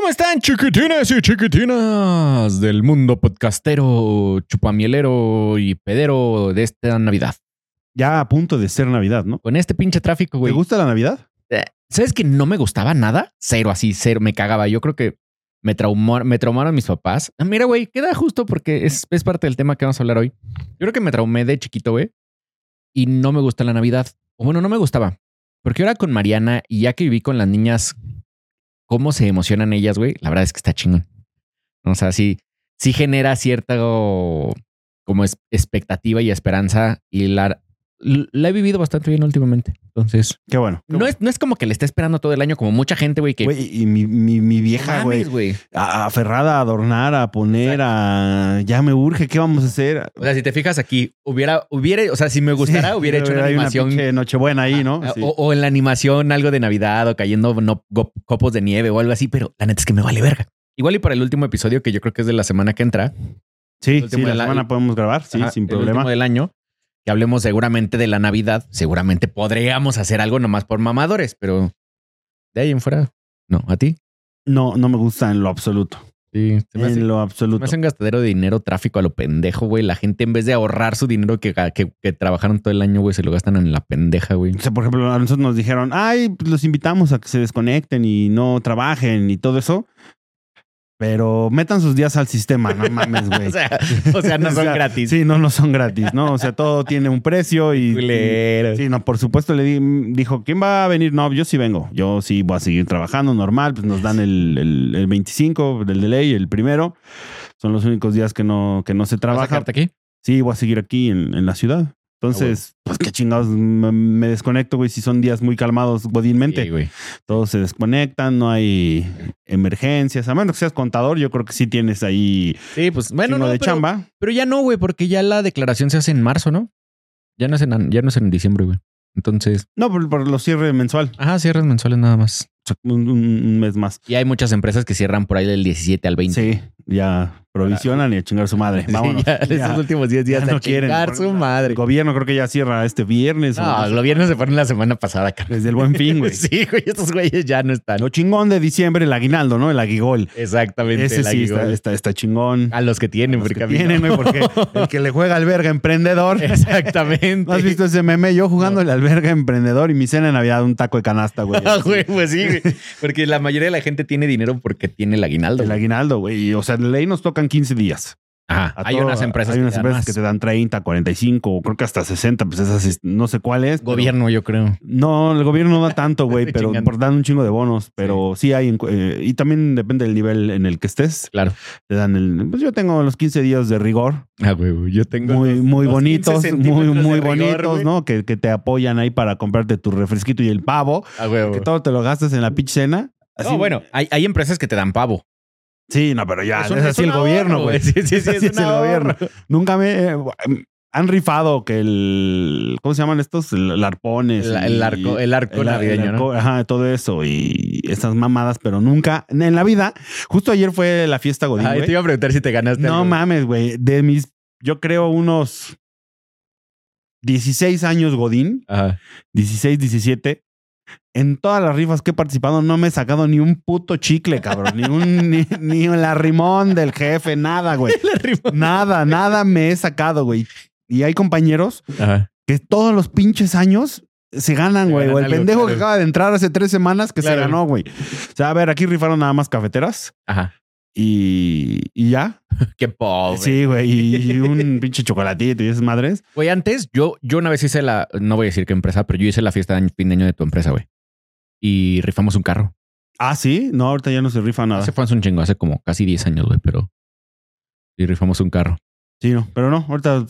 ¿Cómo están, chiquitines y chiquitinas del mundo podcastero, chupamielero y pedero de esta Navidad? Ya a punto de ser Navidad, ¿no? Con este pinche tráfico, ¿Te güey. gusta la Navidad? ¿Sabes que no me gustaba nada? Cero, así, cero. Me cagaba. Yo creo que me, traumó, me traumaron mis papás. Ah, Mira, güey, queda justo porque es, es parte del tema que vamos a hablar hoy. Yo creo que me traumé de chiquito, güey. Y no me gusta la Navidad. O bueno, no me gustaba. Porque ahora con Mariana y ya que viví con las niñas, cómo se emocionan ellas, güey, la verdad es que está chingón. O sea, sí, sí genera cierta como expectativa y esperanza. Y la, la he vivido bastante bien últimamente. Entonces, Qué bueno. qué no es, no es como que le esté esperando todo el año como mucha gente, güey, que... Güey, y mi, mi, mi vieja, güey, aferrada a adornar, a poner, a... Ya me urge, ¿qué vamos a hacer? O sea, si te fijas aquí, hubiera, hubiera, o sea, si me gustara, Sí, hubiera hecho una animación. Nochebuena ahí, ¿no? ah, Sí. O, o en la animación algo de Navidad o cayendo no- copos de nieve o algo así, pero la neta es que me vale verga. Igual y para el último episodio, que yo creo que es de la semana que entra, sí, el sí, la semana podemos grabar, sí, ajá, sin el problema. último del año, que hablemos seguramente de la Navidad, seguramente podríamos hacer algo nomás por mamadores, pero de ahí en fuera, no, a ti. No, no me gusta en lo absoluto. Sí, me hace- En lo Me absoluto. hace un gastadero de dinero, tráfico a lo pendejo, güey. La gente en vez de ahorrar su dinero que, que, que trabajaron todo el año, güey, se lo gastan en la pendeja, güey. O sea, por ejemplo, a nosotros nos dijeron, ay, pues los invitamos a que se desconecten y no trabajen y todo eso. Pero metan sus días al sistema, no mames, güey. O sea, o sea, no O son sea, gratis. Sí, no, no son gratis, ¿no? O sea, todo tiene un precio y. Sí, no, por supuesto le di- dijo, ¿quién va a venir? No, yo sí vengo. Yo sí voy a seguir trabajando normal. Pues nos dan el, el, el 25 del de ley, el primero. Son los únicos días que no, que no se ¿Vas a trabaja. quedarte aquí? Sí, voy a seguir aquí en, en la ciudad. Entonces, pues qué chingados me, desconecto, güey, si son días muy calmados godinmente. Sí, güey. Todos se desconectan, no hay emergencias. A menos que seas contador, yo creo que sí tienes ahí Sí, pues bueno, no, de pero, chamba. pero ya no, güey, porque ya la declaración se hace en marzo, ¿no? Ya no es en, ya no es en diciembre, güey. Entonces, No, por, por los cierres mensual. ajá, cierres mensuales nada más. Un mes más. Y hay muchas empresas que cierran por ahí del 17 al 20. Sí, ya provisionan y a chingar su madre. Sí, Vámonos. ya, Ya. esos últimos 10 días Ya a no quieren. chingar su madre. El gobierno creo que ya cierra este viernes. No, no los viernes se fueron la semana pasada, carnal. Desde el buen fin, güey. Sí, güey, estos güeyes ya no están. Lo chingón de diciembre, el aguinaldo, ¿no? El aguigol. Exactamente. Ese la sí está, está, está chingón. A los que tienen, porque tienen, no. güey, porque el que le juega al verga emprendedor. Exactamente. ¿No has visto ese meme? Yo jugándole al verga emprendedor y mi cena de Navidad un taco de canasta, güey. Ah, güey, pues sí, güey. Porque la mayoría de la gente tiene dinero porque tiene el aguinaldo. El aguinaldo, güey. Y, O sea, ley nos tocan 15 días. Ajá. Hay todo- unas empresas, hay unas que, te empresas que te dan 30, 45, o creo que hasta 60, pues esas es- no sé cuál es. pero- Gobierno, yo creo. No, el gobierno no da tanto, güey, pero por dan un chingo de bonos. Pero sí, hay. eh, y también depende del nivel en el que estés. Claro. Te dan el. Pues yo tengo los 15 días de rigor. Ah, güey, yo tengo. Muy, los- muy los 15 bonitos, muy, muy bonitos. ¿no? Que, que te apoyan ahí para comprarte tu refresquito y el pavo. Ah, güey, Que todo te lo gastas en la pinche cena. No, bueno, hay, hay empresas que te dan pavo. Sí, no, pero ya, Es es, así es el gobierno, ahorro, güey. güey. Sí, sí, Es sí, así es un el gobierno. Nunca me. eh, han rifado que el. ¿Cómo se llaman estos? El, el arpones. El, arco, el arco el- navideño, el ¿no? arco, Ajá, todo eso y estas mamadas, pero nunca en la vida. Justo ayer fue la fiesta Godín, Ay, te iba a preguntar si te ganaste. No algo. mames, güey. De mis, yo creo unos 16 años Godín, Ajá. 16, 17. En todas las rifas que he participado no me he sacado ni un puto chicle, cabrón. ni un ni, ni el arrimón del jefe, nada, güey. Nada, nada me he sacado, güey. Y hay compañeros Ajá. que todos los pinches años se ganan, Se güey. ganan O el algo, pendejo que acaba de entrar hace tres semanas que Claro. se ganó, güey. O sea, a ver, aquí rifaron nada más cafeteras Ajá. Y, y ya. Qué pobre. Sí, güey. Y un pinche chocolatito y esas madres. Güey, antes yo, yo una vez hice la, no voy a decir qué empresa, pero yo hice la fiesta de fin de año de tu empresa, güey. Y rifamos un carro. Ah, sí. No, ahorita ya no se rifa nada. Hace fue hace un chingo, hace como casi 10 años, güey, pero. Y rifamos un carro. Sí, no. Pero no, ahorita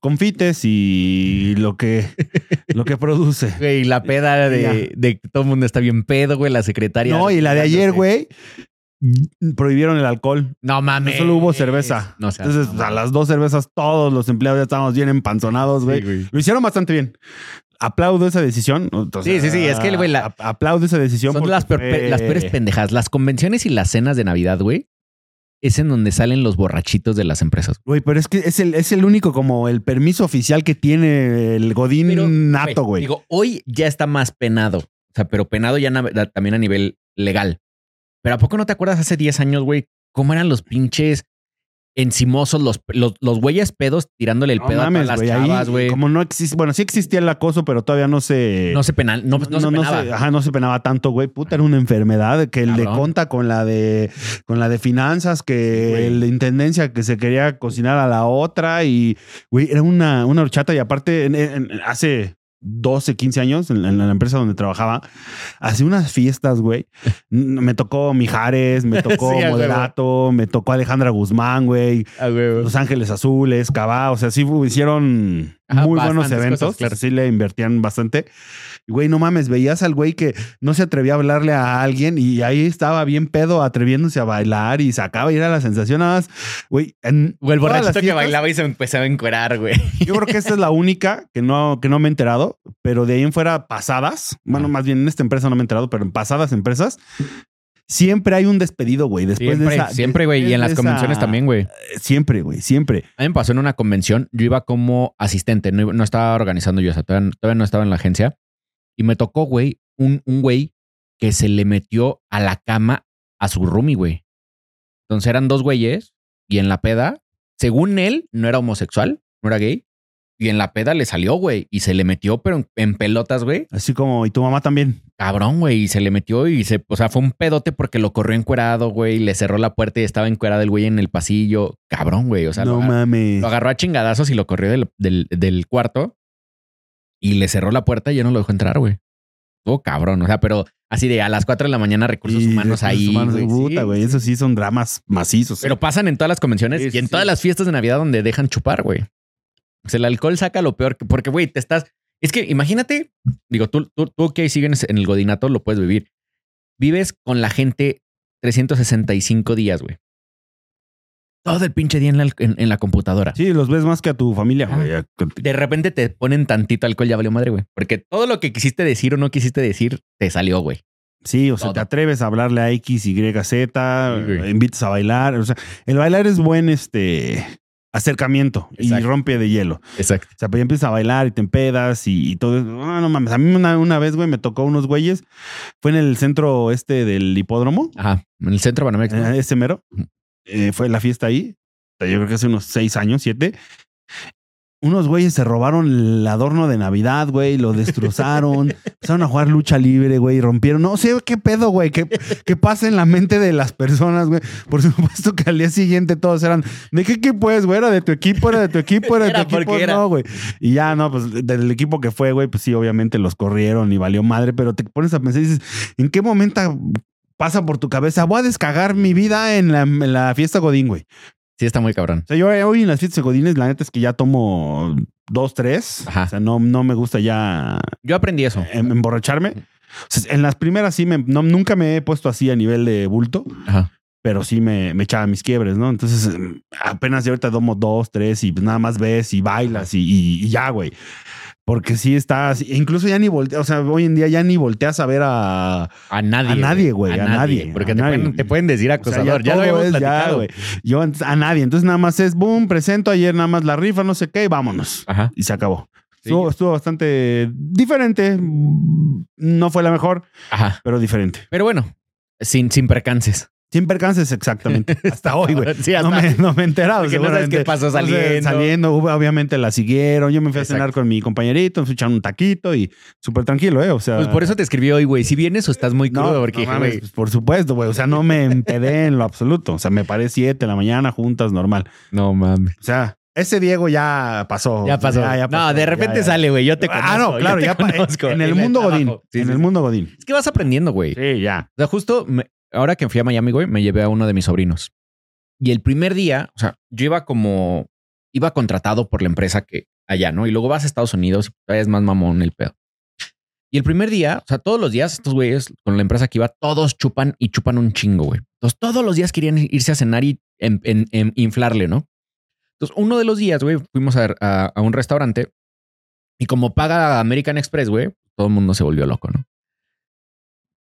confites y lo que, lo que produce. Güey, la peda de, de que todo el mundo está bien pedo, güey, la secretaria. No, y la de ayer, güey, prohibieron el alcohol. No mames. Solo hubo cerveza. No sé. Entonces, a las dos cervezas, todos los empleados ya estábamos bien empanzonados, güey. Lo hicieron bastante bien. Aplaudo esa decisión. O Sí, sí, sí, es que, güey, la- aplaudo esa decisión. Son porque las, peor- fue- las peores pendejadas. Las convenciones y las cenas de Navidad, güey, es en donde salen los borrachitos de las empresas. Güey, pero es que es el, es el único como el permiso oficial que tiene el Godín Pero, nato, güey. Digo, hoy ya está más penado. O sea, pero penado ya también a nivel legal. Pero ¿a poco no te acuerdas hace 10 años, güey, cómo eran los pinches encimosos, los, los, los güeyes pedos tirándole el No pedo mames, a las ahí, chavas, güey? Como no existe, bueno, sí existía el acoso, pero todavía no se. No se penal, no, no, se penaba. ajá, no se penaba tanto, güey. Puta, era una enfermedad que el de conta con la de con la de finanzas, que güey. el de intendencia que se quería cocinar a la otra y güey, era una, una horchata y aparte en- en- en- hace 12, 15 años en, en la empresa donde trabajaba, hacía unas fiestas, güey. Me tocó Mijares, me tocó Sí. Moderato, me tocó Alejandra Guzmán, güey. Los Ángeles Azules, Cabá, o sea, sí hicieron Ajá, muy buenos eventos, cosas, claro. sí le invertían bastante. Y güey, no mames, veías al güey que no se atrevía a hablarle a alguien y ahí estaba bien pedo atreviéndose a bailar y sacaba y era la sensación nada más, güey. en O el borrachito que bailaba y se empezaba a encuerar, güey. Yo creo que esta es la única que no, que no me he enterado, pero de ahí en fuera pasadas, bueno, más bien en esta empresa no me he enterado, pero en pasadas empresas, siempre hay un despedido, güey. Después Siempre, de esa, siempre, güey. Y en las esa- convenciones también, güey. Siempre, güey, siempre. A mí me pasó en una convención. Yo iba como asistente, no, no estaba organizando yo, o sea, todavía, todavía no estaba en la agencia. Y me tocó, güey, un, un güey que se le metió a la cama a su roomie, güey. Entonces eran dos güeyes y en la peda, según él, no era homosexual, no era gay. Y en la peda le salió, güey, y se le metió, pero en, en pelotas, güey. Así como, y tu mamá también. Cabrón, güey, y se le metió y se, o sea, fue un pedote porque lo corrió encuerado, güey, le cerró la puerta y estaba encuerado el güey en el pasillo. Cabrón, güey, o sea, no lo, agar- mames. lo agarró a chingadazos y lo corrió del, del, del cuarto y le cerró la puerta y ya no lo dejó entrar, güey. Oh, cabrón, o sea, pero así de a las 4 de la mañana recursos humanos recursos ahí. humanos, güey, puta, sí. güey. Eso sí son dramas macizos. Pero pasan en todas las convenciones Sí, y en todas las fiestas de Navidad donde dejan chupar, güey. O sea, el alcohol saca lo peor, que- porque, güey, te estás... Es que imagínate, digo, tú, tú, tú que sigues en el godinato lo puedes vivir. Vives con la gente 365 días, güey. Todo el pinche día en la, en- en la computadora. Sí, los ves más que a tu familia. De repente te ponen tantito alcohol, ya valió madre, güey. Porque todo lo que quisiste decir o no quisiste decir, te salió, güey. Sí, o sea, te atreves a hablarle a X, Y, Z, Sí, invitas a bailar. O sea, el bailar es buen este acercamiento y rompe de hielo. Exacto. O sea, pues ya empiezas a bailar y te empedas y, y todo. No, no mames. A mí una, una vez, güey, me tocó unos güeyes. Fue en el centro este del hipódromo, Ajá. En el centro Banamex. ¿no? eh, ese mero. Eh, fue la fiesta ahí. Yo creo que hace unos seis años, siete. Unos güeyes se robaron el adorno de Navidad, güey, lo destrozaron, empezaron a jugar lucha libre, güey, rompieron. No sé qué pedo, güey, qué, qué pasa en la mente de las personas, güey. Por supuesto que al día siguiente todos eran, ¿de qué equipo es, güey? ¿Era de tu equipo? ¿Era de tu equipo? ¿Era de tu equipo? era. No, güey. Y ya, no, pues del equipo que fue, güey, pues sí, obviamente los corrieron y valió madre, pero te pones a pensar y dices, ¿en qué momento pasa por tu cabeza? Voy a descagar mi vida en la, en la fiesta Godín, güey. Sí, está muy cabrón. O sea, yo hoy en las fiestas de Godines, la neta es que ya tomo dos, tres. Ajá. O sea, no, no me gusta ya Yo aprendí eso. em- emborracharme. O sea, en las primeras sí, me, no, nunca me he puesto así a nivel de bulto, Ajá. pero sí me, me echaba mis quiebres, ¿no? Entonces, em, apenas de ahorita tomo dos, tres y pues nada más ves y bailas y, y- y ya, güey. Porque sí estás, incluso ya ni volteas, o sea, hoy en día ya ni volteas a ver a, A nadie. A nadie, güey, a nadie, Porque a te, nadie. Pueden, te pueden decir O sea, acosador. ya, todo lo habíamos es ya, platicado. güey. Yo antes- a nadie. Entonces nada más es boom, presento ayer nada más la rifa, no sé qué, y vámonos. Ajá. Y se acabó. Sí. Estuvo, estuvo bastante diferente. No fue la mejor, Ajá. pero diferente. Pero bueno, sin, sin percances. Sin percances, exactamente. Hasta hoy, güey. Sí, no, me, no me he enterado. Porque no sabes seguramente. qué pasó saliendo. saliendo, obviamente la siguieron. Yo me fui a Exacto. cenar con mi compañerito, me fui a echar un taquito y súper tranquilo, ¿eh? O sea. Pues por eso te escribí hoy, güey. Si vienes o estás muy No, crudo, porque no mames, pues, por supuesto, güey. O sea, no me empedé en lo absoluto. O sea, me paré siete de la mañana juntas, normal. no mames. O sea, ese Diego ya pasó. Ya pasó. Ya- ya no, de repente ya- sale, güey. Yo te conozco. Ah, no, yo claro, te ya conozco. en el mundo. Godín. Sí, en sí, el sí. mundo Godín. Es que vas aprendiendo, güey. Sí, ya. O sea, justo me- ahora que fui a Miami, güey, me llevé a uno de mis sobrinos. Y el primer día, o sea, yo iba como, iba contratado por la empresa que allá, ¿no? Y luego vas a Estados Unidos y es más mamón el pedo. Y el primer día, o sea, todos los días, estos güeyes con la empresa que iba, todos chupan y chupan un chingo, güey. Entonces, todos los días querían irse a cenar y en- inflarle, ¿no? Entonces, uno de los días, güey, fuimos a, a- a un restaurante y como paga American Express, güey, todo el mundo se volvió loco, ¿no?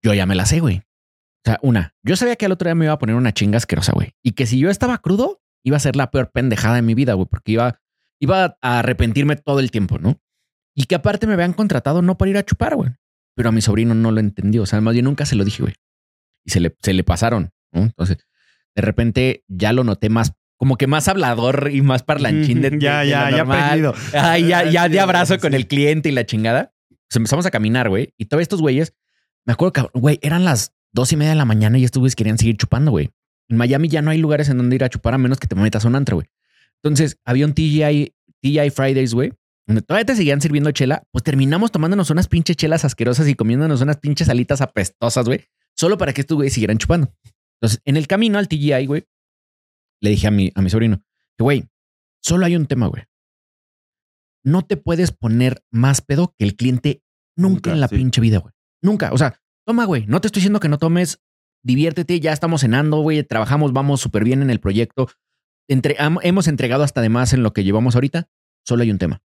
Yo ya me la sé, güey. O sea, una, yo sabía que al otro día me iba a poner una chinga asquerosa, güey. Y que si yo estaba crudo, iba a ser la peor pendejada de mi vida, güey, porque iba, iba a arrepentirme todo el tiempo, ¿no? Y que aparte me habían contratado no para ir a chupar, güey. Pero a mi sobrino no lo entendió. O sea, más bien nunca se lo dije, güey. y se le, se le pasaron. ¿no? Entonces, de repente ya lo noté más, como que más hablador y más parlanchín de, ya, de ya, ya aprendido. Ay, ya, ya de Sí, abrazo con el cliente y la chingada. Pues empezamos a caminar, güey. Y todos estos güeyes, me acuerdo que, güey, eran las dos y media de la mañana y estos güeyes querían seguir chupando, güey. En Miami ya no hay lugares en donde ir a chupar a menos que te metas a un antro, güey. Entonces había un TGI, TGI Fridays, güey, donde todavía te seguían sirviendo chela. Pues terminamos tomándonos unas pinches chelas asquerosas y comiéndonos unas pinches alitas apestosas, güey, solo para que estos güeyes siguieran chupando. Entonces, en el camino al TGI, güey, le dije a mi, a mi sobrino, que, güey, solo hay un tema, güey. No te puedes poner más pedo que el cliente nunca, Nunca, en la sí. pinche vida, güey. Nunca. O sea, toma, güey. No te estoy diciendo que no tomes. Diviértete. Ya estamos cenando, güey. Trabajamos, vamos súper bien en el proyecto. Entre, hemos entregado hasta de más en lo que llevamos ahorita. Solo hay un tema.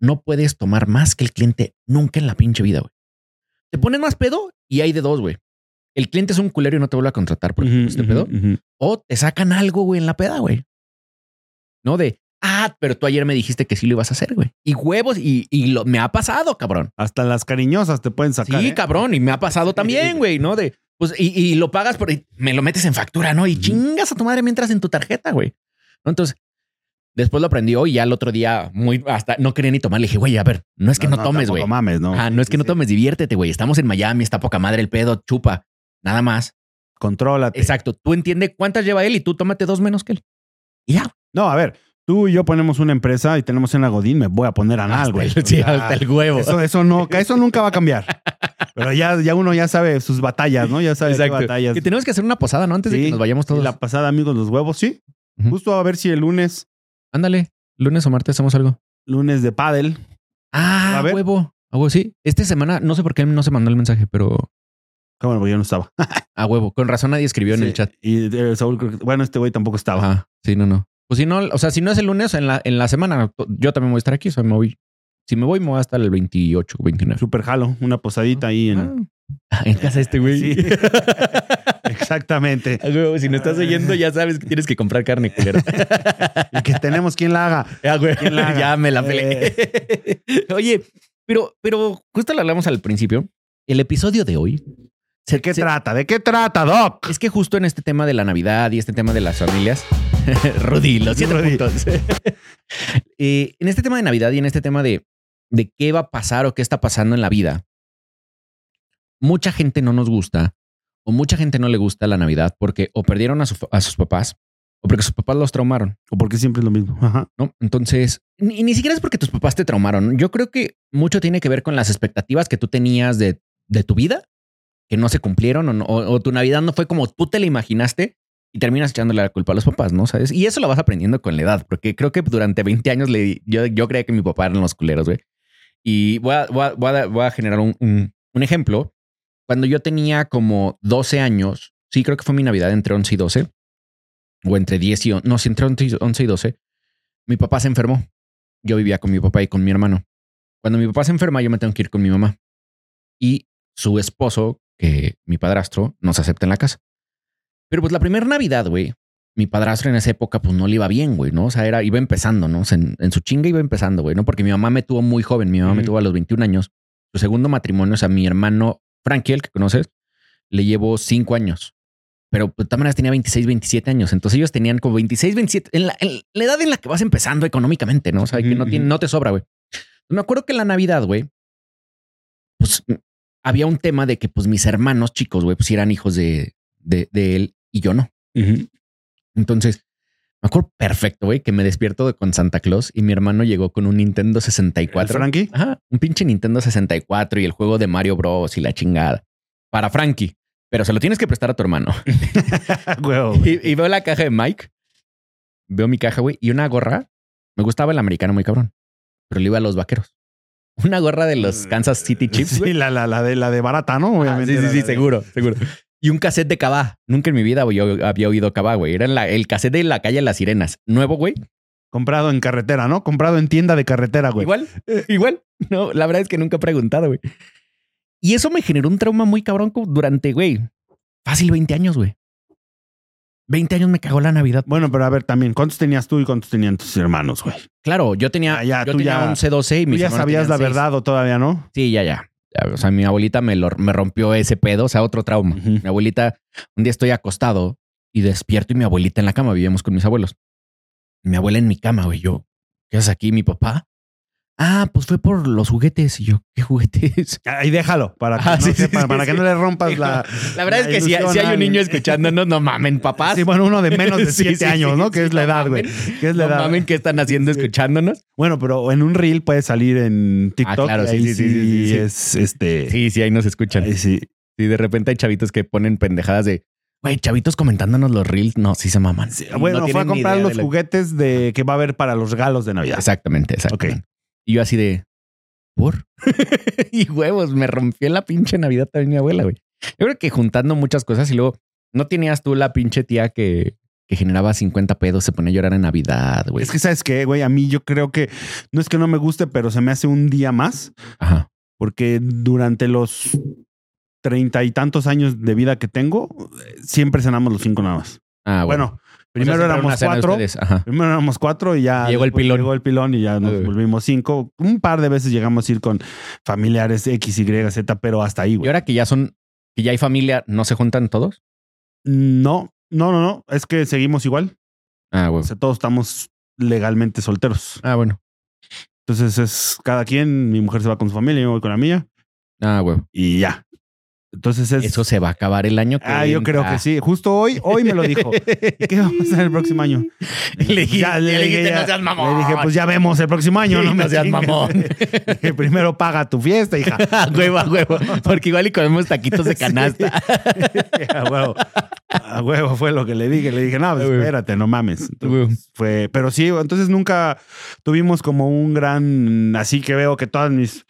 No puedes tomar más que el cliente nunca en la pinche vida, güey. Te pones más pedo y hay de dos, güey. El cliente es un culero y no te vuelve a contratar por Ujú, este ujú, pedo. O te sacan algo, güey, en la peda, güey. No de, ah, pero tú ayer me dijiste que sí lo ibas a hacer, güey. Y huevos, y, y lo, me ha pasado, cabrón. Hasta las cariñosas te pueden sacar. sí, ¿eh? cabrón, y me ha pasado también, güey, ¿no? De, pues, y, y lo pagas por, y me lo metes en factura, ¿no? Y chingas a tu madre mientras en tu tarjeta, güey. ¿No? Entonces, después lo aprendió y ya el otro día, muy, hasta no quería ni tomar. Le dije, güey, a ver, no es que no, tomes, güey. mames, ¿no? Ah, no es que no tomes, diviértete, güey. Estamos en Miami, está poca madre el pedo, chupa. Nada más. Contrólate. Exacto. Tú entiendes cuántas lleva él y tú tómate dos menos que él. Y ya. No, a ver, tú y yo ponemos una empresa y tenemos en la Godín, me voy a poner anal, güey. sí, hasta el huevo. Eso, eso no, eso nunca va a cambiar. Pero ya, ya uno ya sabe sus batallas, ¿no? Ya sabe qué batallas. Que tenemos que hacer una posada, ¿no? Antes de que nos vayamos todos. la pasada, amigos, los huevos, sí. Justo a ver si el lunes, Ándale. Lunes o martes hacemos algo. lunes de pádel. Ah, A ver. huevo. A huevo, sí. Esta semana, no sé por qué no se mandó el mensaje, pero bueno, yo no estaba. a huevo. Con razón nadie escribió en el chat. Y eh, Saúl, creo que- bueno, este güey tampoco estaba. Ajá. Sí, no, no. Pues si no, o sea, si no es el lunes, en la, en la semana, yo también voy a estar aquí. O sea, me voy. Si me voy, me voy hasta el 28, 29. Super jalo, una posadita ahí en. Ah, en casa de este güey. Sí. Exactamente. A huevo, si no estás oyendo, ya sabes que tienes que comprar carne, culero. Y que tenemos quien la haga. Ya, güey. ¿Quién la haga? Ya me la peleé. Oye, pero, pero justo lo hablamos al principio. El episodio de hoy. ¿De qué se- trata? ¿De qué trata, Doc? Es que justo en este tema de la Navidad y este tema de las familias. Rudy, los siete Rudy. puntos. Eh, en este tema de Navidad y en este tema de, de qué va a pasar o qué está pasando en la vida, mucha gente no nos gusta o mucha gente no le gusta la Navidad porque o perdieron a, su- a sus papás o porque sus papás los traumaron. O porque siempre es lo mismo. Ajá. ¿no? Entonces, ni, ni siquiera es porque tus papás te traumaron. Yo creo que mucho tiene que ver con las expectativas que tú tenías de, de tu vida, que no se cumplieron o, no- o- tu Navidad no fue como tú te la imaginaste y terminas echándole la culpa a los papás, ¿no? ¿Sabes? Y eso lo vas aprendiendo con la edad, porque creo que durante 20 años le, yo, yo creía que mi papá eran los culeros, güey. Y voy a, voy a- generar un, un- un ejemplo. Cuando yo tenía como 12 años, sí, creo que fue mi Navidad entre 11 y 12, o entre 10 y 11, no, sí, entre 11 y- 11 y 12, mi papá se enfermó. Yo vivía con mi papá y con mi hermano. Cuando mi papá se enferma, yo me tengo que ir con mi mamá. Y su esposo, que mi padrastro, nos acepta en la casa. Pero pues la primera Navidad, güey, mi padrastro en esa época, pues no le iba bien, güey, ¿no? O sea, era, iba empezando, ¿no? O sea, en, en su chinga iba empezando, güey, ¿no? Porque mi mamá me tuvo muy joven. Mi mamá me tuvo a los 21 años. Su segundo matrimonio, o sea, mi hermano Frankie, el que conoces, le llevó cinco años. Pero pues, de todas maneras tenía 26, 27 años. Entonces ellos tenían como 26, 27, en la, en la edad en la que vas empezando económicamente, ¿no? O sea, que no, tiene, no te sobra, güey. Me acuerdo que en la Navidad, güey, pues había un tema de que pues mis hermanos chicos, güey, pues eran hijos de, de, de él y yo no. Entonces, me acuerdo perfecto, güey, que me despierto de- con Santa Claus y mi hermano llegó con un Nintendo ¿El 64. Frankie? Ajá, un pinche Nintendo 64 y el juego de Mario Bros. y la chingada. Para Frankie. Pero se lo tienes que prestar a tu hermano. Y, y veo la caja de Mike. Veo mi caja, güey. Y una gorra. Me gustaba el americano muy cabrón. Pero le iba a los vaqueros. Una gorra de los Kansas City Chiefs, Sí, la, la, la de la de barata, ¿no? Ah, sí, sí, sí, de- seguro, seguro. Y un cassette de Cabá. Nunca en mi vida yo había oído Cabá, güey. Era la- el cassette de la calle Las Sirenas. Nuevo, güey. Comprado en carretera, ¿no? Comprado en tienda de carretera, güey. Igual, igual. No, la verdad es que nunca he preguntado, güey. Y eso me generó un trauma muy cabrón durante, güey, fácil 20 años, güey. 20 años me cagó la Navidad. Bueno, pero a ver también, ¿cuántos tenías tú y cuántos tenían tus hermanos, güey? Claro, yo tenía, Ah, ya, yo tú tenía ya- 11, 12 y ¿Tú mis ya hermanos sabías la verdad o todavía no? Sí, ya, ya. O sea, mi abuelita me, lo, me rompió ese pedo, o sea, otro trauma. Mi abuelita, un día estoy acostado y despierto y mi abuelita en la cama, vivíamos con mis abuelos. Mi abuela en mi cama, güey, yo, ¿qué haces aquí? Mi papá. Ah, pues fue por los juguetes. Y yo, ¿qué juguetes? Ahí déjalo, para que, Ah, no, sí, sí, sepa- sí, para que no le rompas la. La verdad la es que si, si hay un niño escuchándonos, no mamen, papás. Sí, bueno, uno de menos de Sí, 7 sí, años, ¿no? que es la no edad, güey. Que es la No edad. mamen, ¿qué están haciendo escuchándonos? Bueno, pero en un reel puede salir en TikTok. Ah, claro, sí, sí, sí, sí, sí, sí. Es este. Sí, sí, ahí nos escuchan. ahí sí. Sí, de repente hay chavitos que ponen pendejadas de, güey, chavitos comentándonos los reels. No, sí se maman. Sí, No Bueno, fue a comprar los lo- juguetes de que va a haber para los regalos de Navidad. Exactamente, exactamente. Y yo así de, ¿por? y huevos, me rompió la pinche Navidad también mi abuela, güey. Yo creo que juntando muchas cosas y luego, ¿no tenías tú la pinche tía que, que generaba 50 pedos, se ponía a llorar en Navidad, güey? Es que, ¿sabes qué, güey? A mí yo creo que no es que no me guste, pero se me hace un día más Ajá. porque durante los treinta y tantos años de vida que tengo, eh, siempre cenamos los cinco nada más. Ah, bueno. Bueno, primero O sea, éramos cuatro. Primero éramos cuatro y ya. Llegó el pilón. Llegó el pilón y ya nos volvimos cinco. Un par de veces llegamos a ir con familiares X, Y, Z, pero hasta ahí, Y güey. ahora que ya son, que ya hay familia, ¿no se juntan todos? No, no, no, no. Es que seguimos igual. Ah, O güey. sea, todos estamos legalmente solteros. Ah, bueno. Entonces es cada quien. Mi mujer se va con su familia, yo voy con la mía Ah, güey. y ya. Entonces es. Eso se va a acabar el año que Ah, yo creo que sí. Justo hoy, hoy me lo dijo. ¿Y qué vamos a hacer el próximo año? Le dije, Ya, le dijiste, ya- no seas mamón. Le dije, pues ya vemos el próximo año. Sí, no, me no seas mamón. Dije, Primero paga tu fiesta, hija. A huevo, a huevo. Porque igual y comemos taquitos de canasta. a huevo. A huevo fue lo que le dije. Le dije, no, pues, espérate, no mames. Entonces, fue, pero sí, entonces nunca tuvimos como un gran, así que veo que todas mis,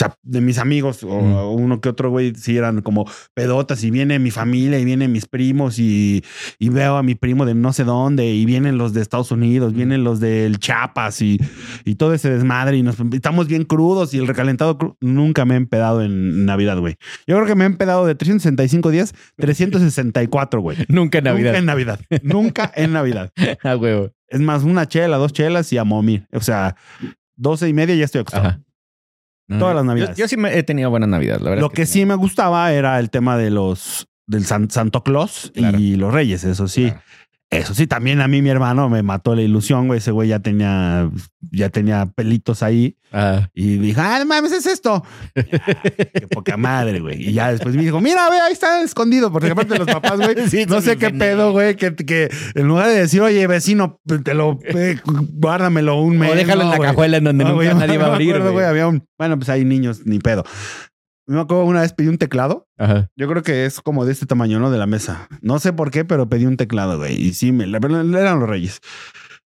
sea, de mis amigos o Mm. uno que otro güey sí eran como pedotas y viene mi familia y vienen mis primos y, y veo a mi primo de no sé dónde y vienen los de Estados Unidos, vienen los del Chiapas y, y todo ese desmadre y nos estamos bien crudos y el recalentado cru- nunca me he empedado en Navidad, güey. Yo creo que me he empedado de 365 días, 364, güey. Nunca en Navidad. Nunca en Navidad. Nunca en Navidad. A huevo. Es más, una chela, dos chelas y a momir. O sea, doce y media ya estoy acostado. Ajá. Todas las navidades. Yo, sí me he tenido buenas navidades, la verdad. Lo es que sí me gustaba era el tema de los del San- Santo Claus Claro. y los Reyes, eso sí. Claro. Eso sí, también a mí mi hermano me mató la ilusión, güey. Ese güey ya tenía, ya tenía pelitos ahí Ah, y dijo, ah, no mames, es esto. Qué poca madre, güey. Y ya después me dijo, mira, ve, ahí está escondido. Porque aparte los papás, güey, Sí, no sé qué pedo, güey, que, que en lugar de decir, oye, vecino, te lo, eh, guárdamelo un mes. o déjalo en la güey. cajuela en donde No, nunca güey, nadie va a abrir. acuerdo, güey. Había un, bueno, pues hay niños, ni pedo. Me acuerdo una vez pedí un teclado. Ajá. Yo creo que es como de este tamaño, ¿no? De la mesa. No sé por qué, pero pedí un teclado, güey. Y sí, me, eran los reyes.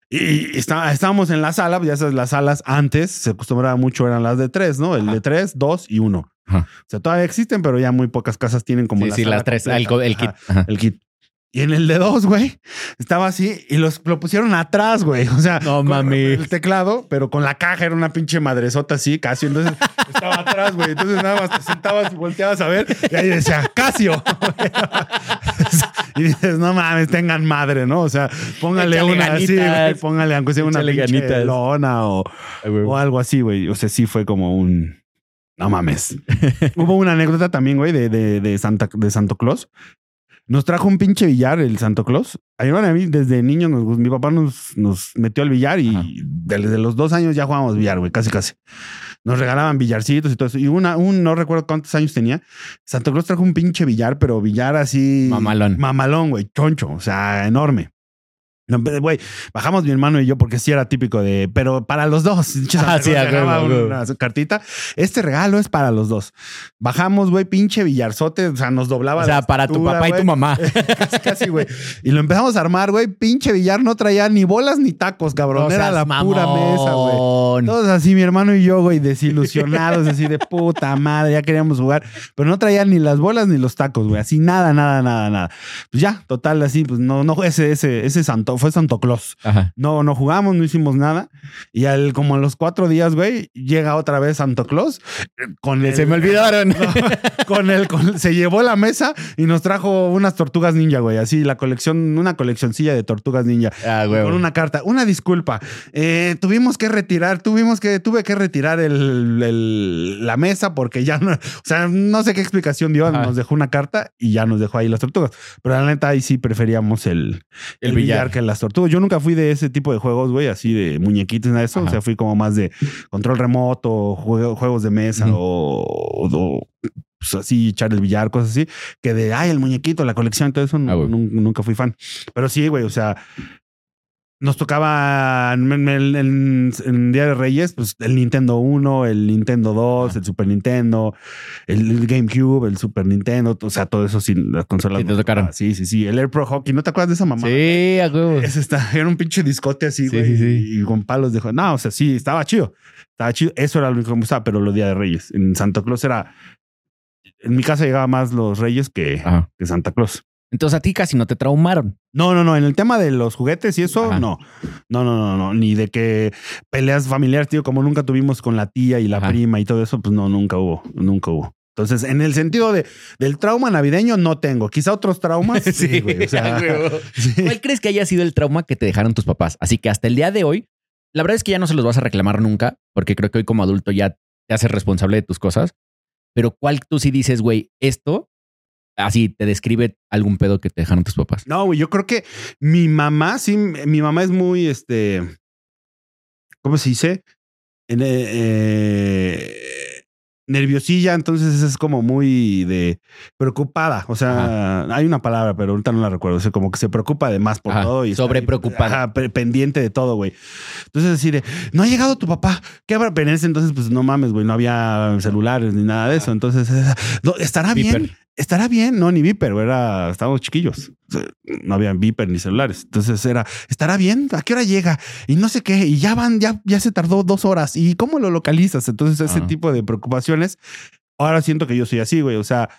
Y, está- estábamos en la sala, ya sabes, las salas antes se acostumbraba mucho, eran las de tres, ¿no? El Ajá. de tres, dos y uno. Ajá. O sea, todavía existen, pero ya muy pocas casas tienen como Sí, la sí, sala las tres. completa. El, kit. El kit. Y en el de dos, güey, estaba así y los, lo pusieron atrás, güey. O sea, No mames. El teclado, pero con la caja era una pinche madresota así, casi. Entonces estaba atrás, güey. Entonces nada más te sentabas y volteabas a ver y ahí decía, Casio. y dices, no mames, tengan madre, ¿no? O sea, póngale Échale una así, güey. Póngale, aunque sea una Échale pinche ganitas. lona o, o algo así, güey. O sea, sí fue como un. No mames. Hubo una anécdota también, güey, de, de, de, Santa, de Santo Claus. Nos trajo un pinche billar el Santo Claus. A mi hermana a mí, desde niño, nos- mi papá nos, nos metió al billar y desde los dos años ya jugábamos billar, güey, casi, casi. Nos regalaban billarcitos y todo eso. Y una, un, no recuerdo cuántos años tenía. Santo Claus trajo un pinche billar, pero billar así. Mamalón. Mamalón, güey, choncho, o sea, enorme. No, Güey, bajamos mi hermano y yo porque sí era típico de, pero para los dos. Ah, sí, una cartita. Este regalo es para los dos. Bajamos, güey, pinche billarzote, o sea, nos doblaba. O sea, la para tu papá y tu mamá. casi, güey. Y lo empezamos a armar, güey. Pinche billar no traía ni bolas ni tacos, cabrón. No Era la pura mesa, güey. Todos así, mi hermano y yo, güey, desilusionados, así de puta madre, ya queríamos jugar, pero no traían ni las bolas ni los tacos, güey, así nada, nada, nada, nada. Pues ya, total, así, pues no, no, ese, ese, ese santo, Santo, fue Santo Claus. Ajá. No, no jugamos, no hicimos nada. Y al, como a los cuatro días, güey, llega otra vez Santo Claus eh, con el, Se me olvidaron. con el, con- se llevó la mesa y nos trajo unas tortugas ninja, güey. Así la colección, una coleccioncilla de tortugas ninja. Ah, güey. Con una carta. Una disculpa. Eh, tuvimos que retirar, tuvimos que, tuve que retirar el, el- la mesa porque ya no, o sea, no sé qué explicación dio. Ajá. Nos dejó una carta y ya nos dejó ahí las tortugas. Pero la neta, ahí sí preferíamos el, El el, billar. billar. que las tortugas. Yo nunca fui de ese tipo de juegos, güey, así de muñequitos, nada de eso. Ajá. O sea, fui como más de control remoto, juego- juegos de mesa o, o, pues, así echar el billar, cosas así. Que de, ay, el muñequito, la colección, todo eso, Ah, nunca fui fan. Pero sí, güey, o sea, nos tocaba en, en- Día de Reyes, pues el Nintendo 1, el Nintendo 2, Ajá. el Super Nintendo, el, el GameCube, el Super Nintendo, o sea, todo eso sin las consolas. Sí, te tocaron. Sí, sí, sí. El Air Pro Hockey, ¿no te acuerdas de esa mamá? Sí, a huevo. Ese está, era un pinche discote así, Sí, güey. sí, sí. Y con palos de. No, o sea, sí, estaba chido. Estaba chido. Eso era lo único que me gustaba, pero los Día de Reyes. En Santa Claus era. En mi casa llegaba más los Reyes que, Ajá. que Santa Claus. Entonces a ti casi no te traumaron. No, no, no. En el tema de los juguetes y eso, Ajá. no. No, no, no, no. Ni de que peleas familiares, tío, como nunca tuvimos con la tía y la Ajá. prima y todo eso, pues no, nunca hubo. Nunca hubo. Entonces, en el sentido de, del trauma navideño, no tengo. Quizá otros traumas. Sí, güey. O sea, sí. ¿Cuál crees que haya sido el trauma que te dejaron tus papás? Así que hasta el día de hoy, la verdad es que ya no se los vas a reclamar nunca, porque creo que hoy como adulto ya te haces responsable de tus cosas. Pero ¿cuál tú sí dices, güey, esto así te describe algún pedo que te dejaron tus papás? No, güey, yo creo que mi mamá, sí, mi mamá es muy, este, ¿cómo se dice? En, eh, eh, nerviosilla, entonces es como muy de preocupada. O sea, hay una palabra, pero ahorita no la recuerdo. O sea, como que se preocupa de más por Ajá, todo y ajá, pe- pendiente de todo, güey. Entonces así de, no ha llegado tu papá. ¿Qué habrá? Pero en ese entonces, pues no mames, güey, no había celulares ni nada de eso. Entonces, estará bien. Estará bien, no, ni Viper, era, estábamos chiquillos. No había Viper ni celulares. Entonces era, estará bien, ¿a qué hora llega? Y no sé qué, y ya van, ya, ya se tardó dos horas. ¿Y cómo lo localizas? Entonces, ese Ajá. tipo de preocupaciones. Ahora siento que yo soy así, güey. O sea,